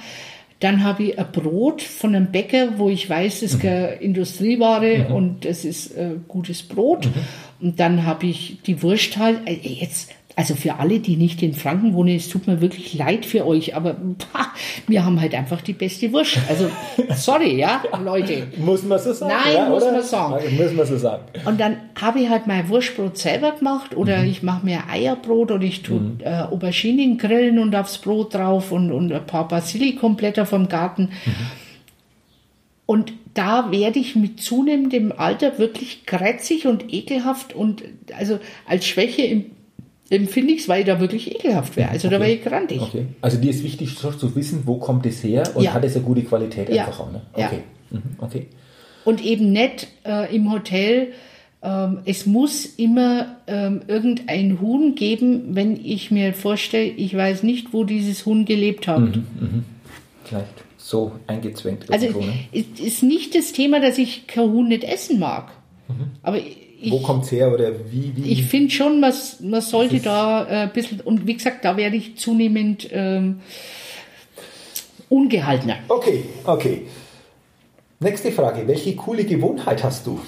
dann habe ich ein Brot von einem Bäcker, wo ich weiß, es ist mhm. Industrieware mhm. und es ist äh, gutes Brot. Mhm. Und dann habe ich die Wurst halt, äh, jetzt also für alle, die nicht in Franken wohnen, es tut mir wirklich leid für euch, aber pah, wir haben halt einfach die beste Wurst. Also sorry, ja, Leute. Muss man so sagen? Nein, ja, muss oder? man sagen. Muss man so sagen. Und dann habe ich halt mein Wurstbrot selber gemacht oder mhm. ich mache mir Eierbrot oder ich tue mhm. äh, Auberginen grillen und aufs Brot drauf und, und ein paar Basilikomblätter vom Garten. Mhm. Und da werde ich mit zunehmendem Alter wirklich krätzig und ekelhaft und also als Schwäche im empfinde ich es, weil ich da wirklich ekelhaft wäre. Also okay. da wäre ich grantig. Okay. Also dir ist wichtig zu wissen, wo kommt es her und ja. hat es eine gute Qualität ja. einfach auch. Ne? Okay. Ja. Mhm. okay. Und eben nicht äh, im Hotel. Ähm, es muss immer ähm, irgendein Huhn geben, wenn ich mir vorstelle, ich weiß nicht, wo dieses Huhn gelebt hat. Mhm. Mhm. Vielleicht so eingezwängt. Also es ist nicht das Thema, dass ich kein Huhn nicht essen mag. Mhm. Aber ich, Wo kommt es her oder wie? wie? Ich finde schon, man, man sollte da äh, ein bisschen, und wie gesagt, da werde ich zunehmend ähm, ungehaltener. Okay, okay. Nächste Frage. Welche coole Gewohnheit hast du?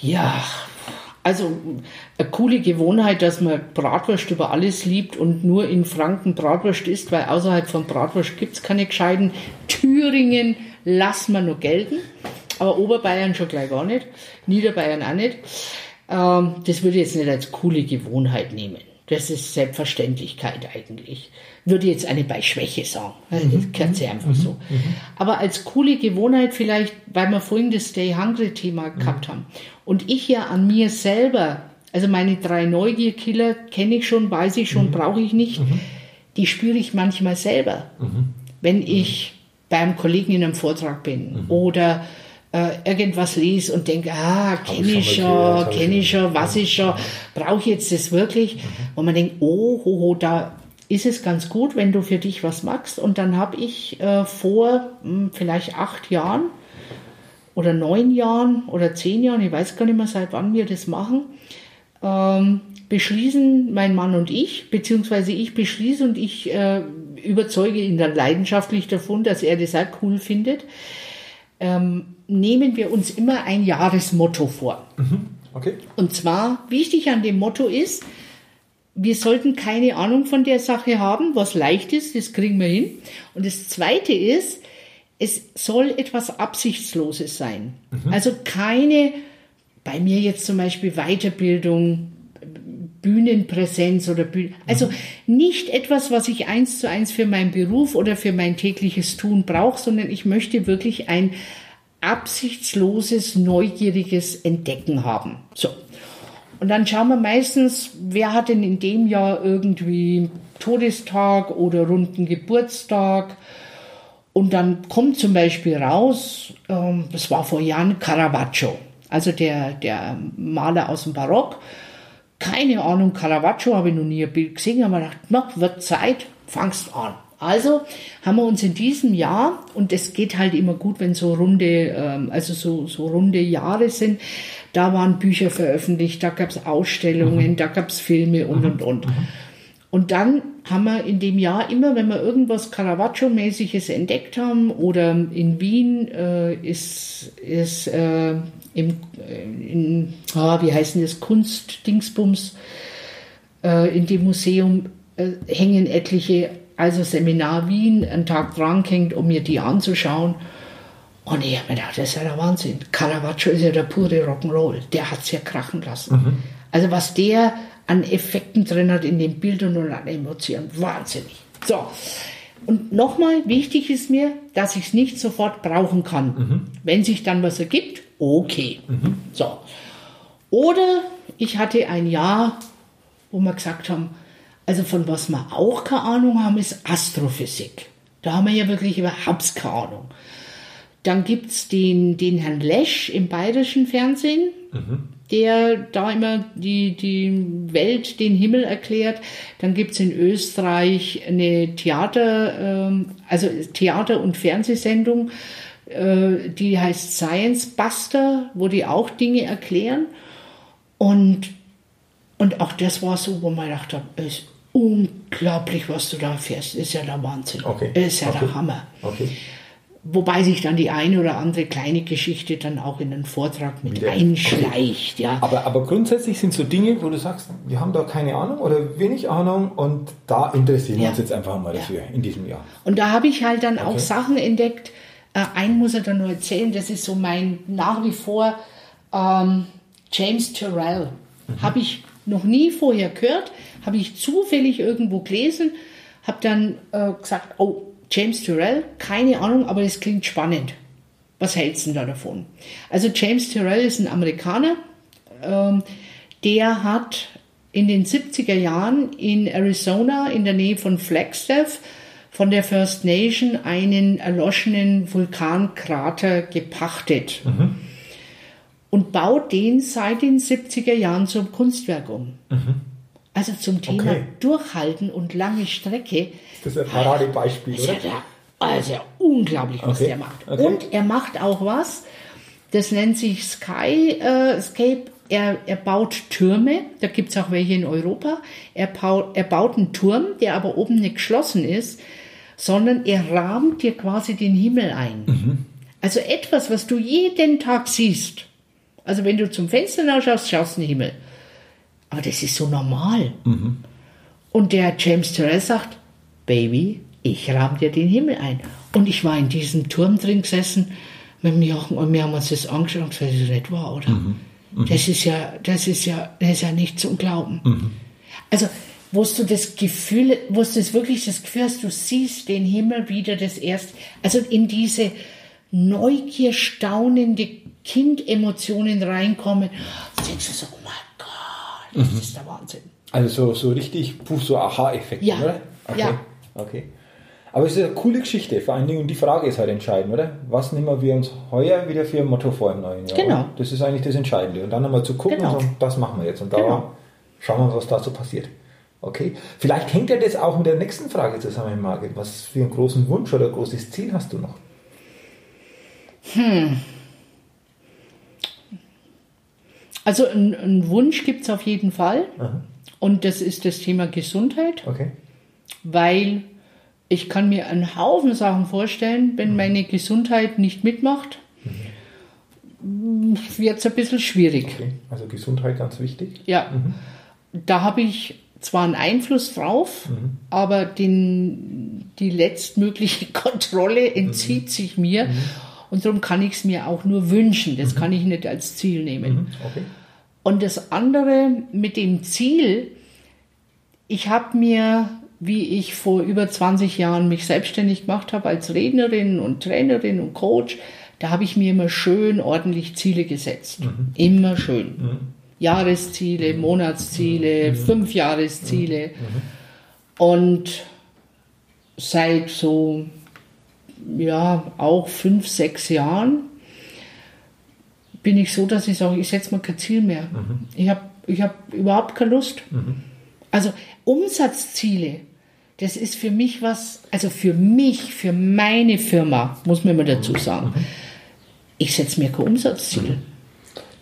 Ja, also eine coole Gewohnheit, dass man Bratwurst über alles liebt und nur in Franken Bratwurst isst, weil außerhalb von Bratwurst gibt es keine gescheiten. Thüringen lassen wir nur gelten aber Oberbayern schon gleich gar nicht, Niederbayern auch nicht. Ähm, das würde ich jetzt nicht als coole Gewohnheit nehmen. Das ist Selbstverständlichkeit eigentlich. Würde jetzt eine bei Schwäche sagen. Das mhm. gehört sie einfach mhm. so. Mhm. Aber als coole Gewohnheit vielleicht, weil wir vorhin das Stay Hungry Thema gehabt haben und ich ja an mir selber Also meine drei Neugierkiller kenne ich schon, weiß ich schon, mhm. brauche ich nicht. Mhm. Die spüre ich manchmal selber, mhm. wenn ich beim Kollegen in einem Vortrag bin mhm. oder äh, irgendwas lese und denke, ah, kenne ich schon, kenne ich schon, was ich schon, brauche ich jetzt das wirklich? Mhm. Und man denkt, oh, ho, ho, da ist es ganz gut, wenn du für dich was machst. Und dann habe ich äh, vor mh, hm, vielleicht acht Jahren oder neun Jahren oder zehn Jahren, ich weiß gar nicht mehr, seit wann wir das machen, ähm, beschließen mein Mann und ich, beziehungsweise ich beschließe und ich äh, überzeuge ihn dann leidenschaftlich davon, dass er das auch cool findet, ähm, nehmen wir uns immer ein Jahresmotto vor. Mhm. Okay. Und zwar, wichtig an dem Motto ist, wir sollten keine Ahnung von der Sache haben, was leicht ist, das kriegen wir hin. Und das Zweite ist, es soll etwas Absichtsloses sein. Mhm. Also keine, bei mir jetzt zum Beispiel Weiterbildung, Bühnenpräsenz oder Bühnen, also mhm. nicht etwas, was ich eins zu eins für meinen Beruf oder für mein tägliches Tun brauche, sondern ich möchte wirklich ein absichtsloses, neugieriges Entdecken haben. So. Und dann schauen wir meistens, wer hat denn in dem Jahr irgendwie Todestag oder runden Geburtstag. Und dann kommt zum Beispiel raus, ähm, das war vor Jahren Caravaggio, also der, der Maler aus dem Barock. Keine Ahnung, Caravaggio habe ich noch nie ein Bild gesehen, aber gedacht, na, wird Zeit, fangst an. Also haben wir uns in diesem Jahr, und es geht halt immer gut, wenn so runde, ähm, also so, so runde Jahre sind, da waren Bücher veröffentlicht, da gab es Ausstellungen, mhm. da gab es Filme und, mhm. und, und. Mhm. Und dann haben wir in dem Jahr immer, wenn wir irgendwas Caravaggio-mäßiges entdeckt haben oder in Wien äh, ist, ist äh, im, in, ah, wie heißen das, Kunstdingsbums, äh, in dem Museum äh, hängen etliche, also Seminar Wien, einen Tag dran hängt, um mir die anzuschauen. Und ich habe mir gedacht, das ist ja der Wahnsinn. Caravaggio ist ja der pure Rock'n'Roll. Der hat es ja krachen lassen. Mhm. Also was der an Effekten drin hat in den Bildern und an Emotionen. Wahnsinnig. So. Und nochmal, wichtig ist mir, dass ich es nicht sofort brauchen kann. Mhm. Wenn sich dann was ergibt, okay. Mhm. So. Oder ich hatte ein Jahr, wo wir gesagt haben, also von was wir auch keine Ahnung haben, ist Astrophysik. Da haben wir ja wirklich überhaupt keine Ahnung. Dann gibt es den, den Herrn Lesch im bayerischen Fernsehen, mhm. der da immer die, die Welt, den Himmel erklärt. Dann gibt es in Österreich eine Theater, ähm, also Theater- und Fernsehsendung, äh, die heißt Science Buster, wo die auch Dinge erklären. Und, und auch das war so, wo man dachte, es ist unglaublich, was du da erfährst. Ist ja der Wahnsinn. Okay. Ist ja okay. der Hammer. Okay. Wobei sich dann die eine oder andere kleine Geschichte dann auch in den Vortrag mit ja. einschleicht. Ja. Aber, aber grundsätzlich sind so Dinge, wo du sagst, wir haben da keine Ahnung oder wenig Ahnung und da interessieren wir uns jetzt einfach mal dafür ja. in diesem Jahr. Und da habe ich halt dann okay. auch Sachen entdeckt. Äh, einen muss ich dann nur erzählen, das ist so mein nach wie vor ähm, James Turrell. Mhm. Habe ich noch nie vorher gehört, habe ich zufällig irgendwo gelesen, habe dann äh, gesagt, oh, James Turrell, keine Ahnung, aber es klingt spannend. Was hältst du da davon? Also James Turrell ist ein Amerikaner, ähm, der hat in den 70er Jahren in Arizona in der Nähe von Flagstaff von der First Nation einen erloschenen Vulkankrater gepachtet mhm. und baut den seit den 70er Jahren zum Kunstwerk um. Mhm. Also zum Thema okay. Durchhalten und lange Strecke. Das ist ein Paradebeispiel, oder? Ja, also unglaublich, was okay. der macht. Okay. Und er macht auch was, das nennt sich Skyscape. Er, er baut Türme, da gibt es auch welche in Europa. Er baut, er baut einen Turm, der aber oben nicht geschlossen ist, sondern er rahmt dir quasi den Himmel ein. Mhm. Also etwas, was du jeden Tag siehst. Also wenn du zum Fenster schaust, schaust du den Himmel. Aber das ist so normal. Mhm. Und der James Terrell sagt, Baby, ich rahm dir den Himmel ein. Und ich war in diesem Turm drin gesessen mit dem Jochen und wir haben uns das angeschaut und gesagt, das ist nicht wahr, oder? Mhm. Mhm. Das ist ja, das ist ja, das ist ja nicht zum Glauben. Mhm. Also, wo du das Gefühl, wo du das wirklich das Gefühl hast, du siehst den Himmel wieder das erste, also in diese Neugier, staunende Kindemotionen reinkommen, denkst du so, oh mein Das ist der Wahnsinn. Also so, so richtig, puh, so Aha-Effekt, Ja, oder? Okay. ja. okay. Aber es ist eine coole Geschichte, vor allen Dingen, und die Frage ist halt entscheidend, oder? Was nehmen wir uns heuer wieder für ein Motto vor im neuen Jahr? Genau. oder? Das ist eigentlich das Entscheidende. Und dann nochmal zu gucken Genau. und sagen, das machen wir jetzt. Und da Genau. schauen wir, was da so passiert. Okay. Vielleicht hängt ja das auch mit der nächsten Frage zusammen, Margit. Was für einen großen Wunsch oder großes Ziel hast du noch? Also ein, ein Wunsch gibt es auf jeden Fall. Und das ist das Thema Gesundheit, Okay. weil ich kann mir einen Haufen Sachen vorstellen, wenn meine Gesundheit nicht mitmacht, wird es ein bisschen schwierig. okay. Also Gesundheit ganz wichtig. Ja, da habe ich zwar einen Einfluss drauf, aber den, die letztmögliche Kontrolle entzieht sich mir. Und darum kann ich es mir auch nur wünschen. Das kann ich nicht als Ziel nehmen. Okay. Und das andere mit dem Ziel, ich habe mir, wie ich vor über 20 Jahren mich selbstständig gemacht habe als Rednerin und Trainerin und Coach, da habe ich mir immer schön ordentlich Ziele gesetzt. Immer schön. Jahresziele, Monatsziele, Fünfjahresziele. Und seit so, ja, auch fünf, sechs Jahren bin ich so, dass ich sage, ich setze mir kein Ziel mehr. Ich habe ich hab überhaupt keine Lust. Also Umsatzziele, das ist für mich was, also für mich, für meine Firma, muss man immer dazu sagen, ich setze mir kein Umsatzziel.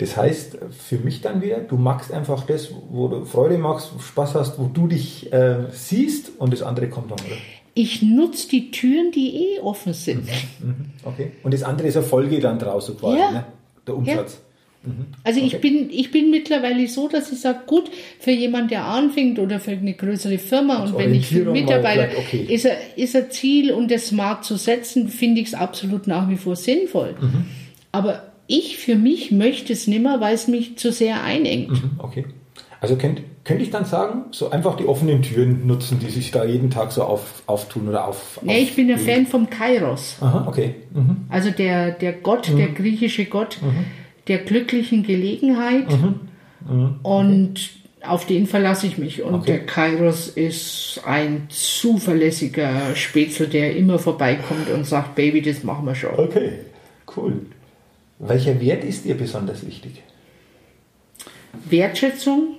Das heißt, für mich dann wieder, du magst einfach das, wo du Freude magst, Spaß hast, wo du dich äh, siehst und das andere kommt dann, oder? Ich nutze die Türen, die eh offen sind. Okay. Und das andere ist eine Folge dann draus, so quasi, Ja. ne? Der Umsatz. Also ich, Okay. bin, ich bin mittlerweile so, dass ich sage, gut, für jemand, der anfängt oder für eine größere Firma Als und wenn ich Mitarbeiter, okay. ist, ein, ist ein Ziel und das smart zu setzen, finde ich es absolut nach wie vor sinnvoll. Mhm. Aber ich für mich möchte es nimmer, weil es mich zu sehr einengt. Mhm, Okay. Also könnt, könnte ich dann sagen, so einfach die offenen Türen nutzen, die sich da jeden Tag so auf, auftun oder auf. Nee, ich bin ein auf- Fan vom Kairos. Aha, okay. Mhm. Also der, der Gott, der griechische Gott der glücklichen Gelegenheit. Und auf den verlasse ich mich. Und Okay. der Kairos ist ein zuverlässiger Spätzle, der immer vorbeikommt und sagt, Baby, das machen wir schon. Okay, cool. Welcher Wert ist dir besonders wichtig? Wertschätzung,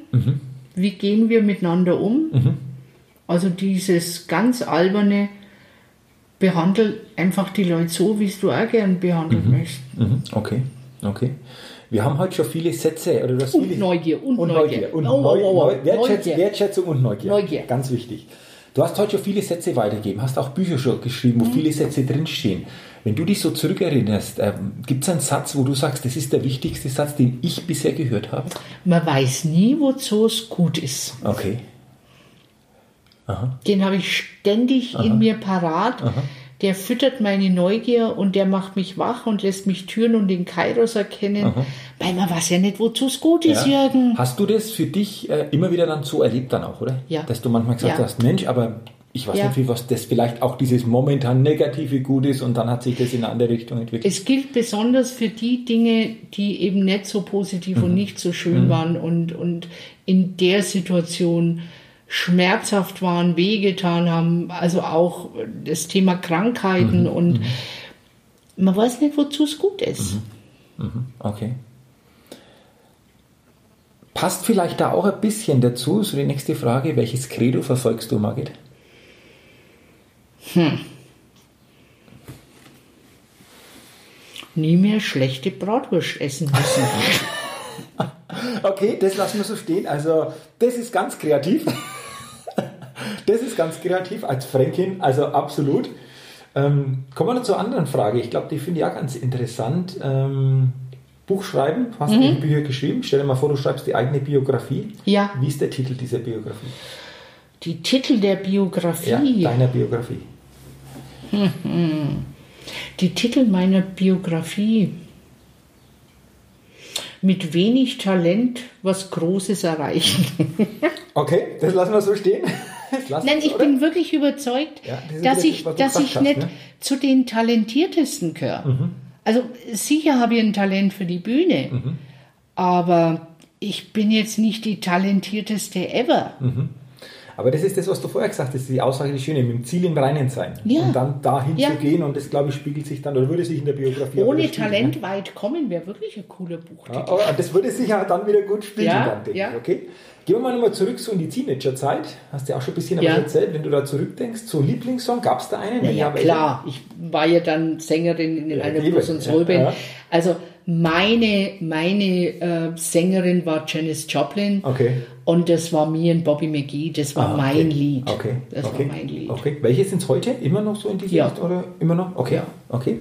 wie gehen wir miteinander um? Also dieses ganz alberne, behandle einfach die Leute so, wie es du auch gern behandelt möchtest. Mhm, Okay, okay. Wir haben heute schon viele Sätze oder das Und viele Neugier, und und Neugier. Neugier und Oh, oh, Neu, oh, oh. Neu, Wertschätzung, Neugier. Wertschätzung und Neugier. Neugier. Ganz wichtig. Du hast heute schon viele Sätze weitergegeben, hast auch Bücher schon geschrieben, wo Mhm. viele Sätze drinstehen. Wenn du dich so zurückerinnerst, ähm, gibt es einen Satz, wo du sagst, das ist der wichtigste Satz, den ich bisher gehört habe? Man weiß nie, wozu es gut ist. Okay. Den habe ich ständig in mir parat. Der füttert meine Neugier und der macht mich wach und lässt mich Türen und den Kairos erkennen. Weil man weiß ja nicht, wozu es gut ist, Ja. Jürgen. Hast du das für dich äh, immer wieder dann so erlebt dann auch, oder? Ja. Dass du manchmal gesagt Ja. hast, Mensch, aber ich weiß Ja. nicht, wie was das vielleicht auch dieses momentan negative Gut ist und dann hat sich das in eine andere Richtung entwickelt. Es gilt besonders für die Dinge, die eben nicht so positiv und nicht so schön waren und, und in der Situation schmerzhaft waren, wehgetan haben. Also auch das Thema Krankheiten und man weiß nicht, wozu es gut ist. Okay. Passt vielleicht da auch ein bisschen dazu, so die nächste Frage, welches Credo verfolgst du, Margit? Nie mehr schlechte Bratwurst essen müssen. Okay, das lassen wir so stehen. Also, das ist ganz kreativ. Das ist ganz kreativ als Fränkin, also absolut. Ähm, kommen wir noch zur anderen Frage. Ich glaube, die finde ich auch ganz interessant. Ähm, Buch schreiben, hast du Bücher geschrieben? Stell dir mal vor, du schreibst die eigene Biografie. Ja. Wie ist der Titel dieser Biografie? Die Titel der Biografie. Ja, deiner Biografie. Die Titel meiner Biografie. Mit wenig Talent was Großes erreichen. Okay, das lassen wir so stehen. Nein, ich oder? bin wirklich überzeugt, Ja, dass das, ich, dass ich hast, nicht ne? zu den Talentiertesten gehöre. Also sicher habe ich ein Talent für die Bühne, Mhm. aber ich bin jetzt nicht die talentierteste ever. Aber das ist das, was du vorher gesagt hast, die Aussage, die schöne, mit dem Ziel im Reinen sein. Ja. Und dann dahin Ja. zu gehen und das, glaube ich, spiegelt sich dann, oder würde sich in der Biografie Ohne spiegeln, Talent weit kommen wäre wirklich ein cooler Buchtitel. Ja, aber das würde sich ja dann wieder gut spielen, Ja, dann, denke ja. ich. Okay? Gehen wir mal nochmal zurück so in die Teenagerzeit. Hast du ja auch schon ein bisschen Ja. was erzählt. Wenn du da zurückdenkst, so Lieblingssong, gab es da einen? Ja, klar. Ich war ja dann Sängerin in einer. Blues- und Soulband. Also meine, meine äh, Sängerin war Janis Joplin. Okay. Und das war mir und Bobby McGee. Das war Ah, okay. mein Lied. Okay. Das okay. war mein Lied. Okay. Welche sind es heute? Immer noch so in dieser Ja. Richtung? Oder immer noch? Okay. Ja. Okay.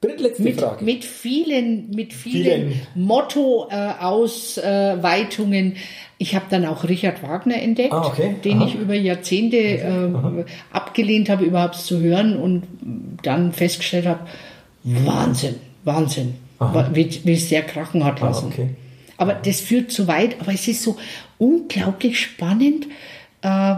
Drittletzte Mit, Frage. mit vielen, mit vielen, Vielen. Motto-Ausweitungen. ich habe dann auch Richard Wagner entdeckt, Ah, okay. den Aha. ich über Jahrzehnte äh, abgelehnt habe, überhaupt zu hören und dann festgestellt habe, Wahnsinn, Wahnsinn, wie, wie es sehr krachen hat Ah, lassen. okay. Aber das führt zu weit, aber es ist so unglaublich spannend, äh,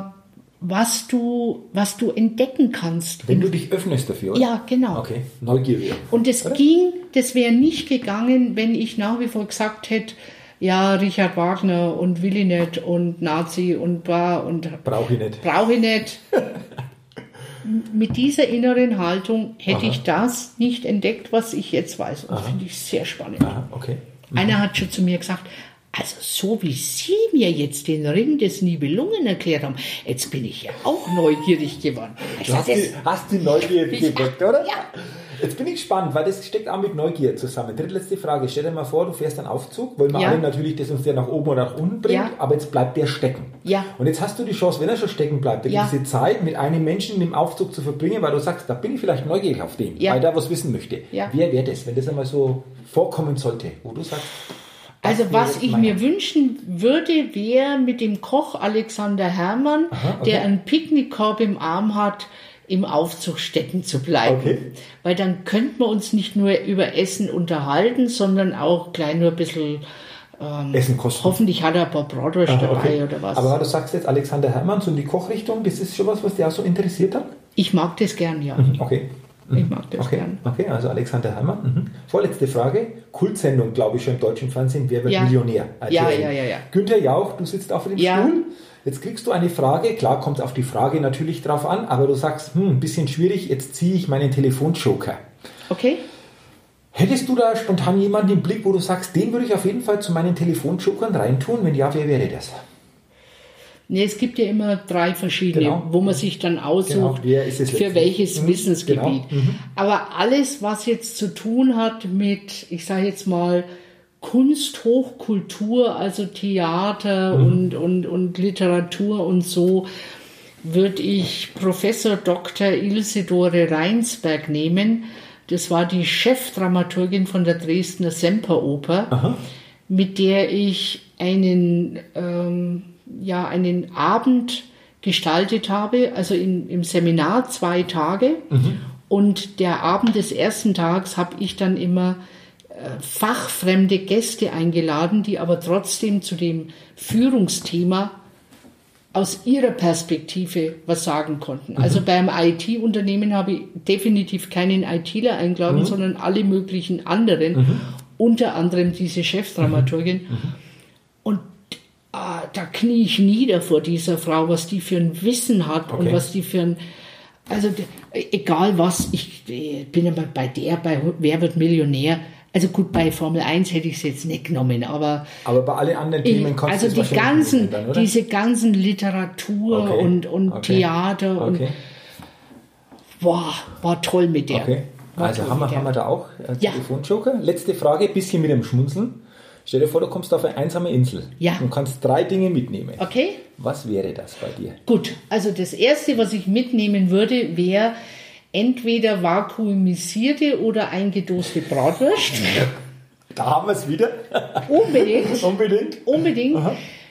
was du, was du entdecken kannst. Wenn du dich öffnest dafür, oder? Ja, genau. Okay. Neugier wieder. Und es ging, das wäre nicht gegangen, wenn ich nach wie vor gesagt hätte, ja, Richard Wagner und Willi nicht und Nazi und bla und Brauche ich nicht. brauche ich nicht. Mit dieser inneren Haltung hätte Aha. ich das nicht entdeckt, was ich jetzt weiß. Und das finde ich sehr spannend. Aha, okay. Einer hat schon zu mir gesagt, also so wie Sie mir jetzt den Ring des Nibelungen erklärt haben, jetzt bin ich ja auch neugierig geworden. Ich Du hast die, hast die Neugier geweckt, oder? Ja. Jetzt bin ich gespannt, weil das steckt auch mit Neugier zusammen. Drittletzte Frage. Stell dir mal vor, du fährst einen Aufzug, weil wir Ja. alle natürlich das uns ja nach oben oder nach unten bringt, Ja. aber jetzt bleibt der stecken. Ja. Und jetzt hast du die Chance, wenn er schon stecken bleibt, Ja. diese Zeit mit einem Menschen im Aufzug zu verbringen, weil du sagst, da bin ich vielleicht neugierig auf den, weil der was wissen möchte. Ja. Wer wäre das, wenn das einmal so vorkommen sollte, wo du sagst, Also was ich mir wünschen würde, wäre mit dem Koch Alexander Herrmann, Aha, okay. der einen Picknickkorb im Arm hat, im Aufzug stecken zu bleiben. Okay. Weil dann könnten wir uns nicht nur über Essen unterhalten, sondern auch gleich nur ein bisschen, Essen kosten. hoffentlich hat er ein paar Bratwurst Aha, dabei okay. oder was. Aber du sagst jetzt Alexander Hermanns und die Kochrichtung, das ist schon was, was dich auch so interessiert hat? ich mag das gern, ja. Okay. Ich mag das Okay, gern. okay, also Alexander Herrmann. Mhm. Vorletzte Frage. Kultsendung, glaube ich, schon im deutschen Fernsehen. Wer wird Ja. Millionär? Ja, RTL. ja, ja, ja. Günther Jauch, du sitzt auf dem Ja. Stuhl. Jetzt kriegst du eine Frage. Klar kommt es auf die Frage natürlich drauf an, aber du sagst, hm, ein bisschen schwierig, jetzt ziehe ich meinen Telefonjoker. Okay? Hättest du da spontan jemanden im Blick, wo du sagst, den würde ich auf jeden Fall zu meinen Telefonjokern reintun? Wenn ja, wer wäre das? Nee, es gibt ja immer drei verschiedene, Genau. wo man sich dann aussucht, Genau, ist es für welches Mhm, Wissensgebiet. genau, Aber alles, was jetzt zu tun hat mit, ich sage jetzt mal, Kunst, Hochkultur, also Theater Mhm. und, und, und Literatur und so, würde ich Professor Dr. Ilse-Dore Reinsberg nehmen. Das war die Chefdramaturgin von der Dresdner Semperoper, mit der ich einen, ähm, ja, einen Abend gestaltet habe, also in, im Seminar zwei Tage. Und der Abend des ersten Tags habe ich dann immer äh, fachfremde Gäste eingeladen, die aber trotzdem zu dem Führungsthema aus ihrer Perspektive was sagen konnten. Also beim IT-Unternehmen habe ich definitiv keinen ITler eingeladen, sondern alle möglichen anderen, unter anderem diese Chefdramaturgin. Und ah, da knie ich nieder vor dieser Frau, was die für ein Wissen hat und Okay. was die für ein, also egal was, ich äh, bin aber bei der, bei Wer wird Millionär, also gut, bei Formel 1 hätte ich es jetzt nicht genommen, aber Aber bei allen anderen Themen kannst also es die wahrscheinlich ganzen, dann, diese ganzen Literatur Okay. und, und Okay. Theater und Okay. boah, war toll mit der. Okay. War Also haben wir, haben wir da auch äh, Ja. Telefonjoker. Letzte Frage, bisschen mit dem Schmunzeln. Stell dir vor, du kommst auf eine einsame Insel Ja. und kannst drei Dinge mitnehmen. Okay, Was wäre das bei dir? gut. Also das erste, was ich mitnehmen würde, wäre entweder vakuumisierte oder eingedoste Bratwurst. Da haben wir es wieder. Unbedingt. Unbedingt. Unbedingt.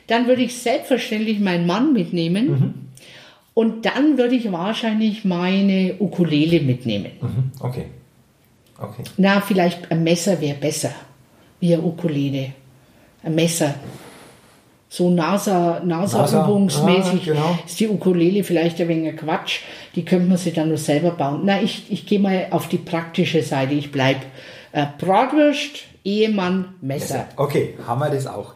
Dann würde ich selbstverständlich meinen Mann mitnehmen. Mhm. Und dann würde ich wahrscheinlich meine Ukulele mitnehmen. Mhm. Okay. Okay. Na, vielleicht ein Messer wäre besser. Wie eine Ukulele. Ein Messer. So NASA, NASA-übungsmäßig ah, genau. ist die Ukulele vielleicht ein wenig Quatsch. Die könnte man sich dann nur selber bauen. Na, ich, ich gehe mal auf die praktische Seite. Ich bleib äh, Bratwurst, Ehemann, Messer. Okay, haben wir das auch.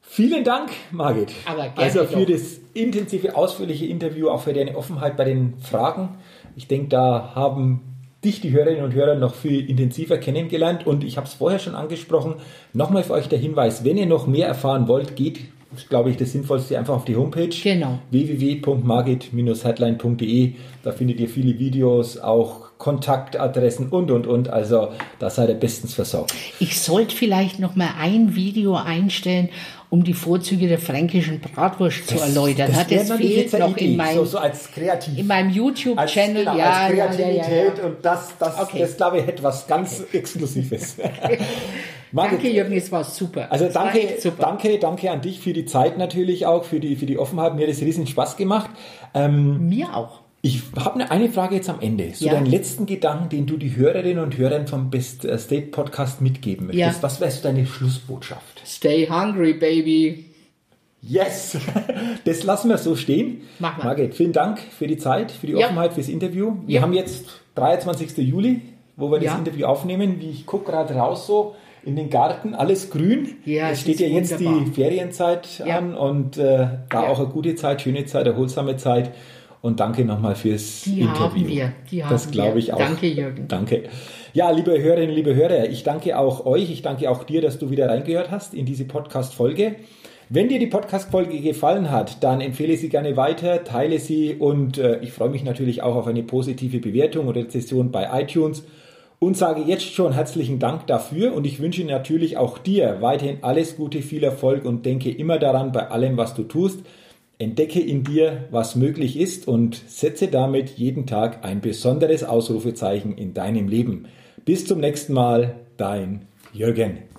Vielen Dank, Margit. Aber gerne also für doch. das intensive, ausführliche Interview, auch für deine Offenheit bei den Fragen. Ich denke, da haben dich, die Hörerinnen und Hörer, noch viel intensiver kennengelernt. Und ich habe es vorher schon angesprochen. Nochmal für euch der Hinweis, wenn ihr noch mehr erfahren wollt, geht, glaube ich, das Sinnvollste einfach auf die Homepage Genau. www.margit-headline.de. Da findet ihr viele Videos, auch Kontaktadressen und, und, und. Also da seid ihr bestens versorgt. Ich sollte vielleicht noch mal ein Video einstellen, um die Vorzüge der fränkischen Bratwurst zu erläutern. das Das, das fehlt noch Idee, in meinem, so, so als kreativ. in meinem YouTube-Channel. genau, ja, als Kreativität ja, ja. und das, das, Okay. das glaube ich, hätte was ganz Exklusives. Margit, Danke, Jürgen, es war super. Also Es danke, super. danke, danke an dich für die Zeit natürlich auch, für die, für die Offenheit. Mir hat es riesen Spaß gemacht. Ähm, Mir auch. Ich habe eine, eine Frage jetzt am Ende. So Ja. deinen letzten Gedanken, den du die Hörerinnen und Hörern vom Best äh, State Podcast mitgeben möchtest. Ja. Was wäre so deine Schlussbotschaft? Stay hungry, baby. Yes! Das lassen wir so stehen. Machen wir. Margit, vielen Dank für die Zeit, für die Ja. Offenheit, fürs Interview. Wir Ja. haben jetzt 23. Juli, wo wir das. Interview aufnehmen. Wie ich gucke gerade raus so in den Garten, alles grün. Ja, es steht ja jetzt die wunderbar. Ferienzeit Ja. an und äh, da auch eine gute Zeit, schöne Zeit, erholsame Zeit. Und danke nochmal fürs Die Interview. haben wir, die das haben glaube wir. ich auch. Danke, Jürgen. Danke. Ja, liebe Hörerinnen, liebe Hörer, ich danke auch euch, ich danke auch dir, dass du wieder reingehört hast in diese Podcast-Folge. Wenn dir die Podcast-Folge gefallen hat, dann empfehle sie gerne weiter, teile sie und äh, ich freue mich natürlich auch auf eine positive Bewertung oder Rezession bei iTunes und sage jetzt schon herzlichen Dank dafür und ich wünsche natürlich auch dir weiterhin alles Gute, viel Erfolg und denke immer daran bei allem, was du tust. Entdecke in dir, was möglich ist und setze damit jeden Tag ein besonderes Ausrufezeichen in deinem Leben. Bis zum nächsten Mal, dein Jürgen.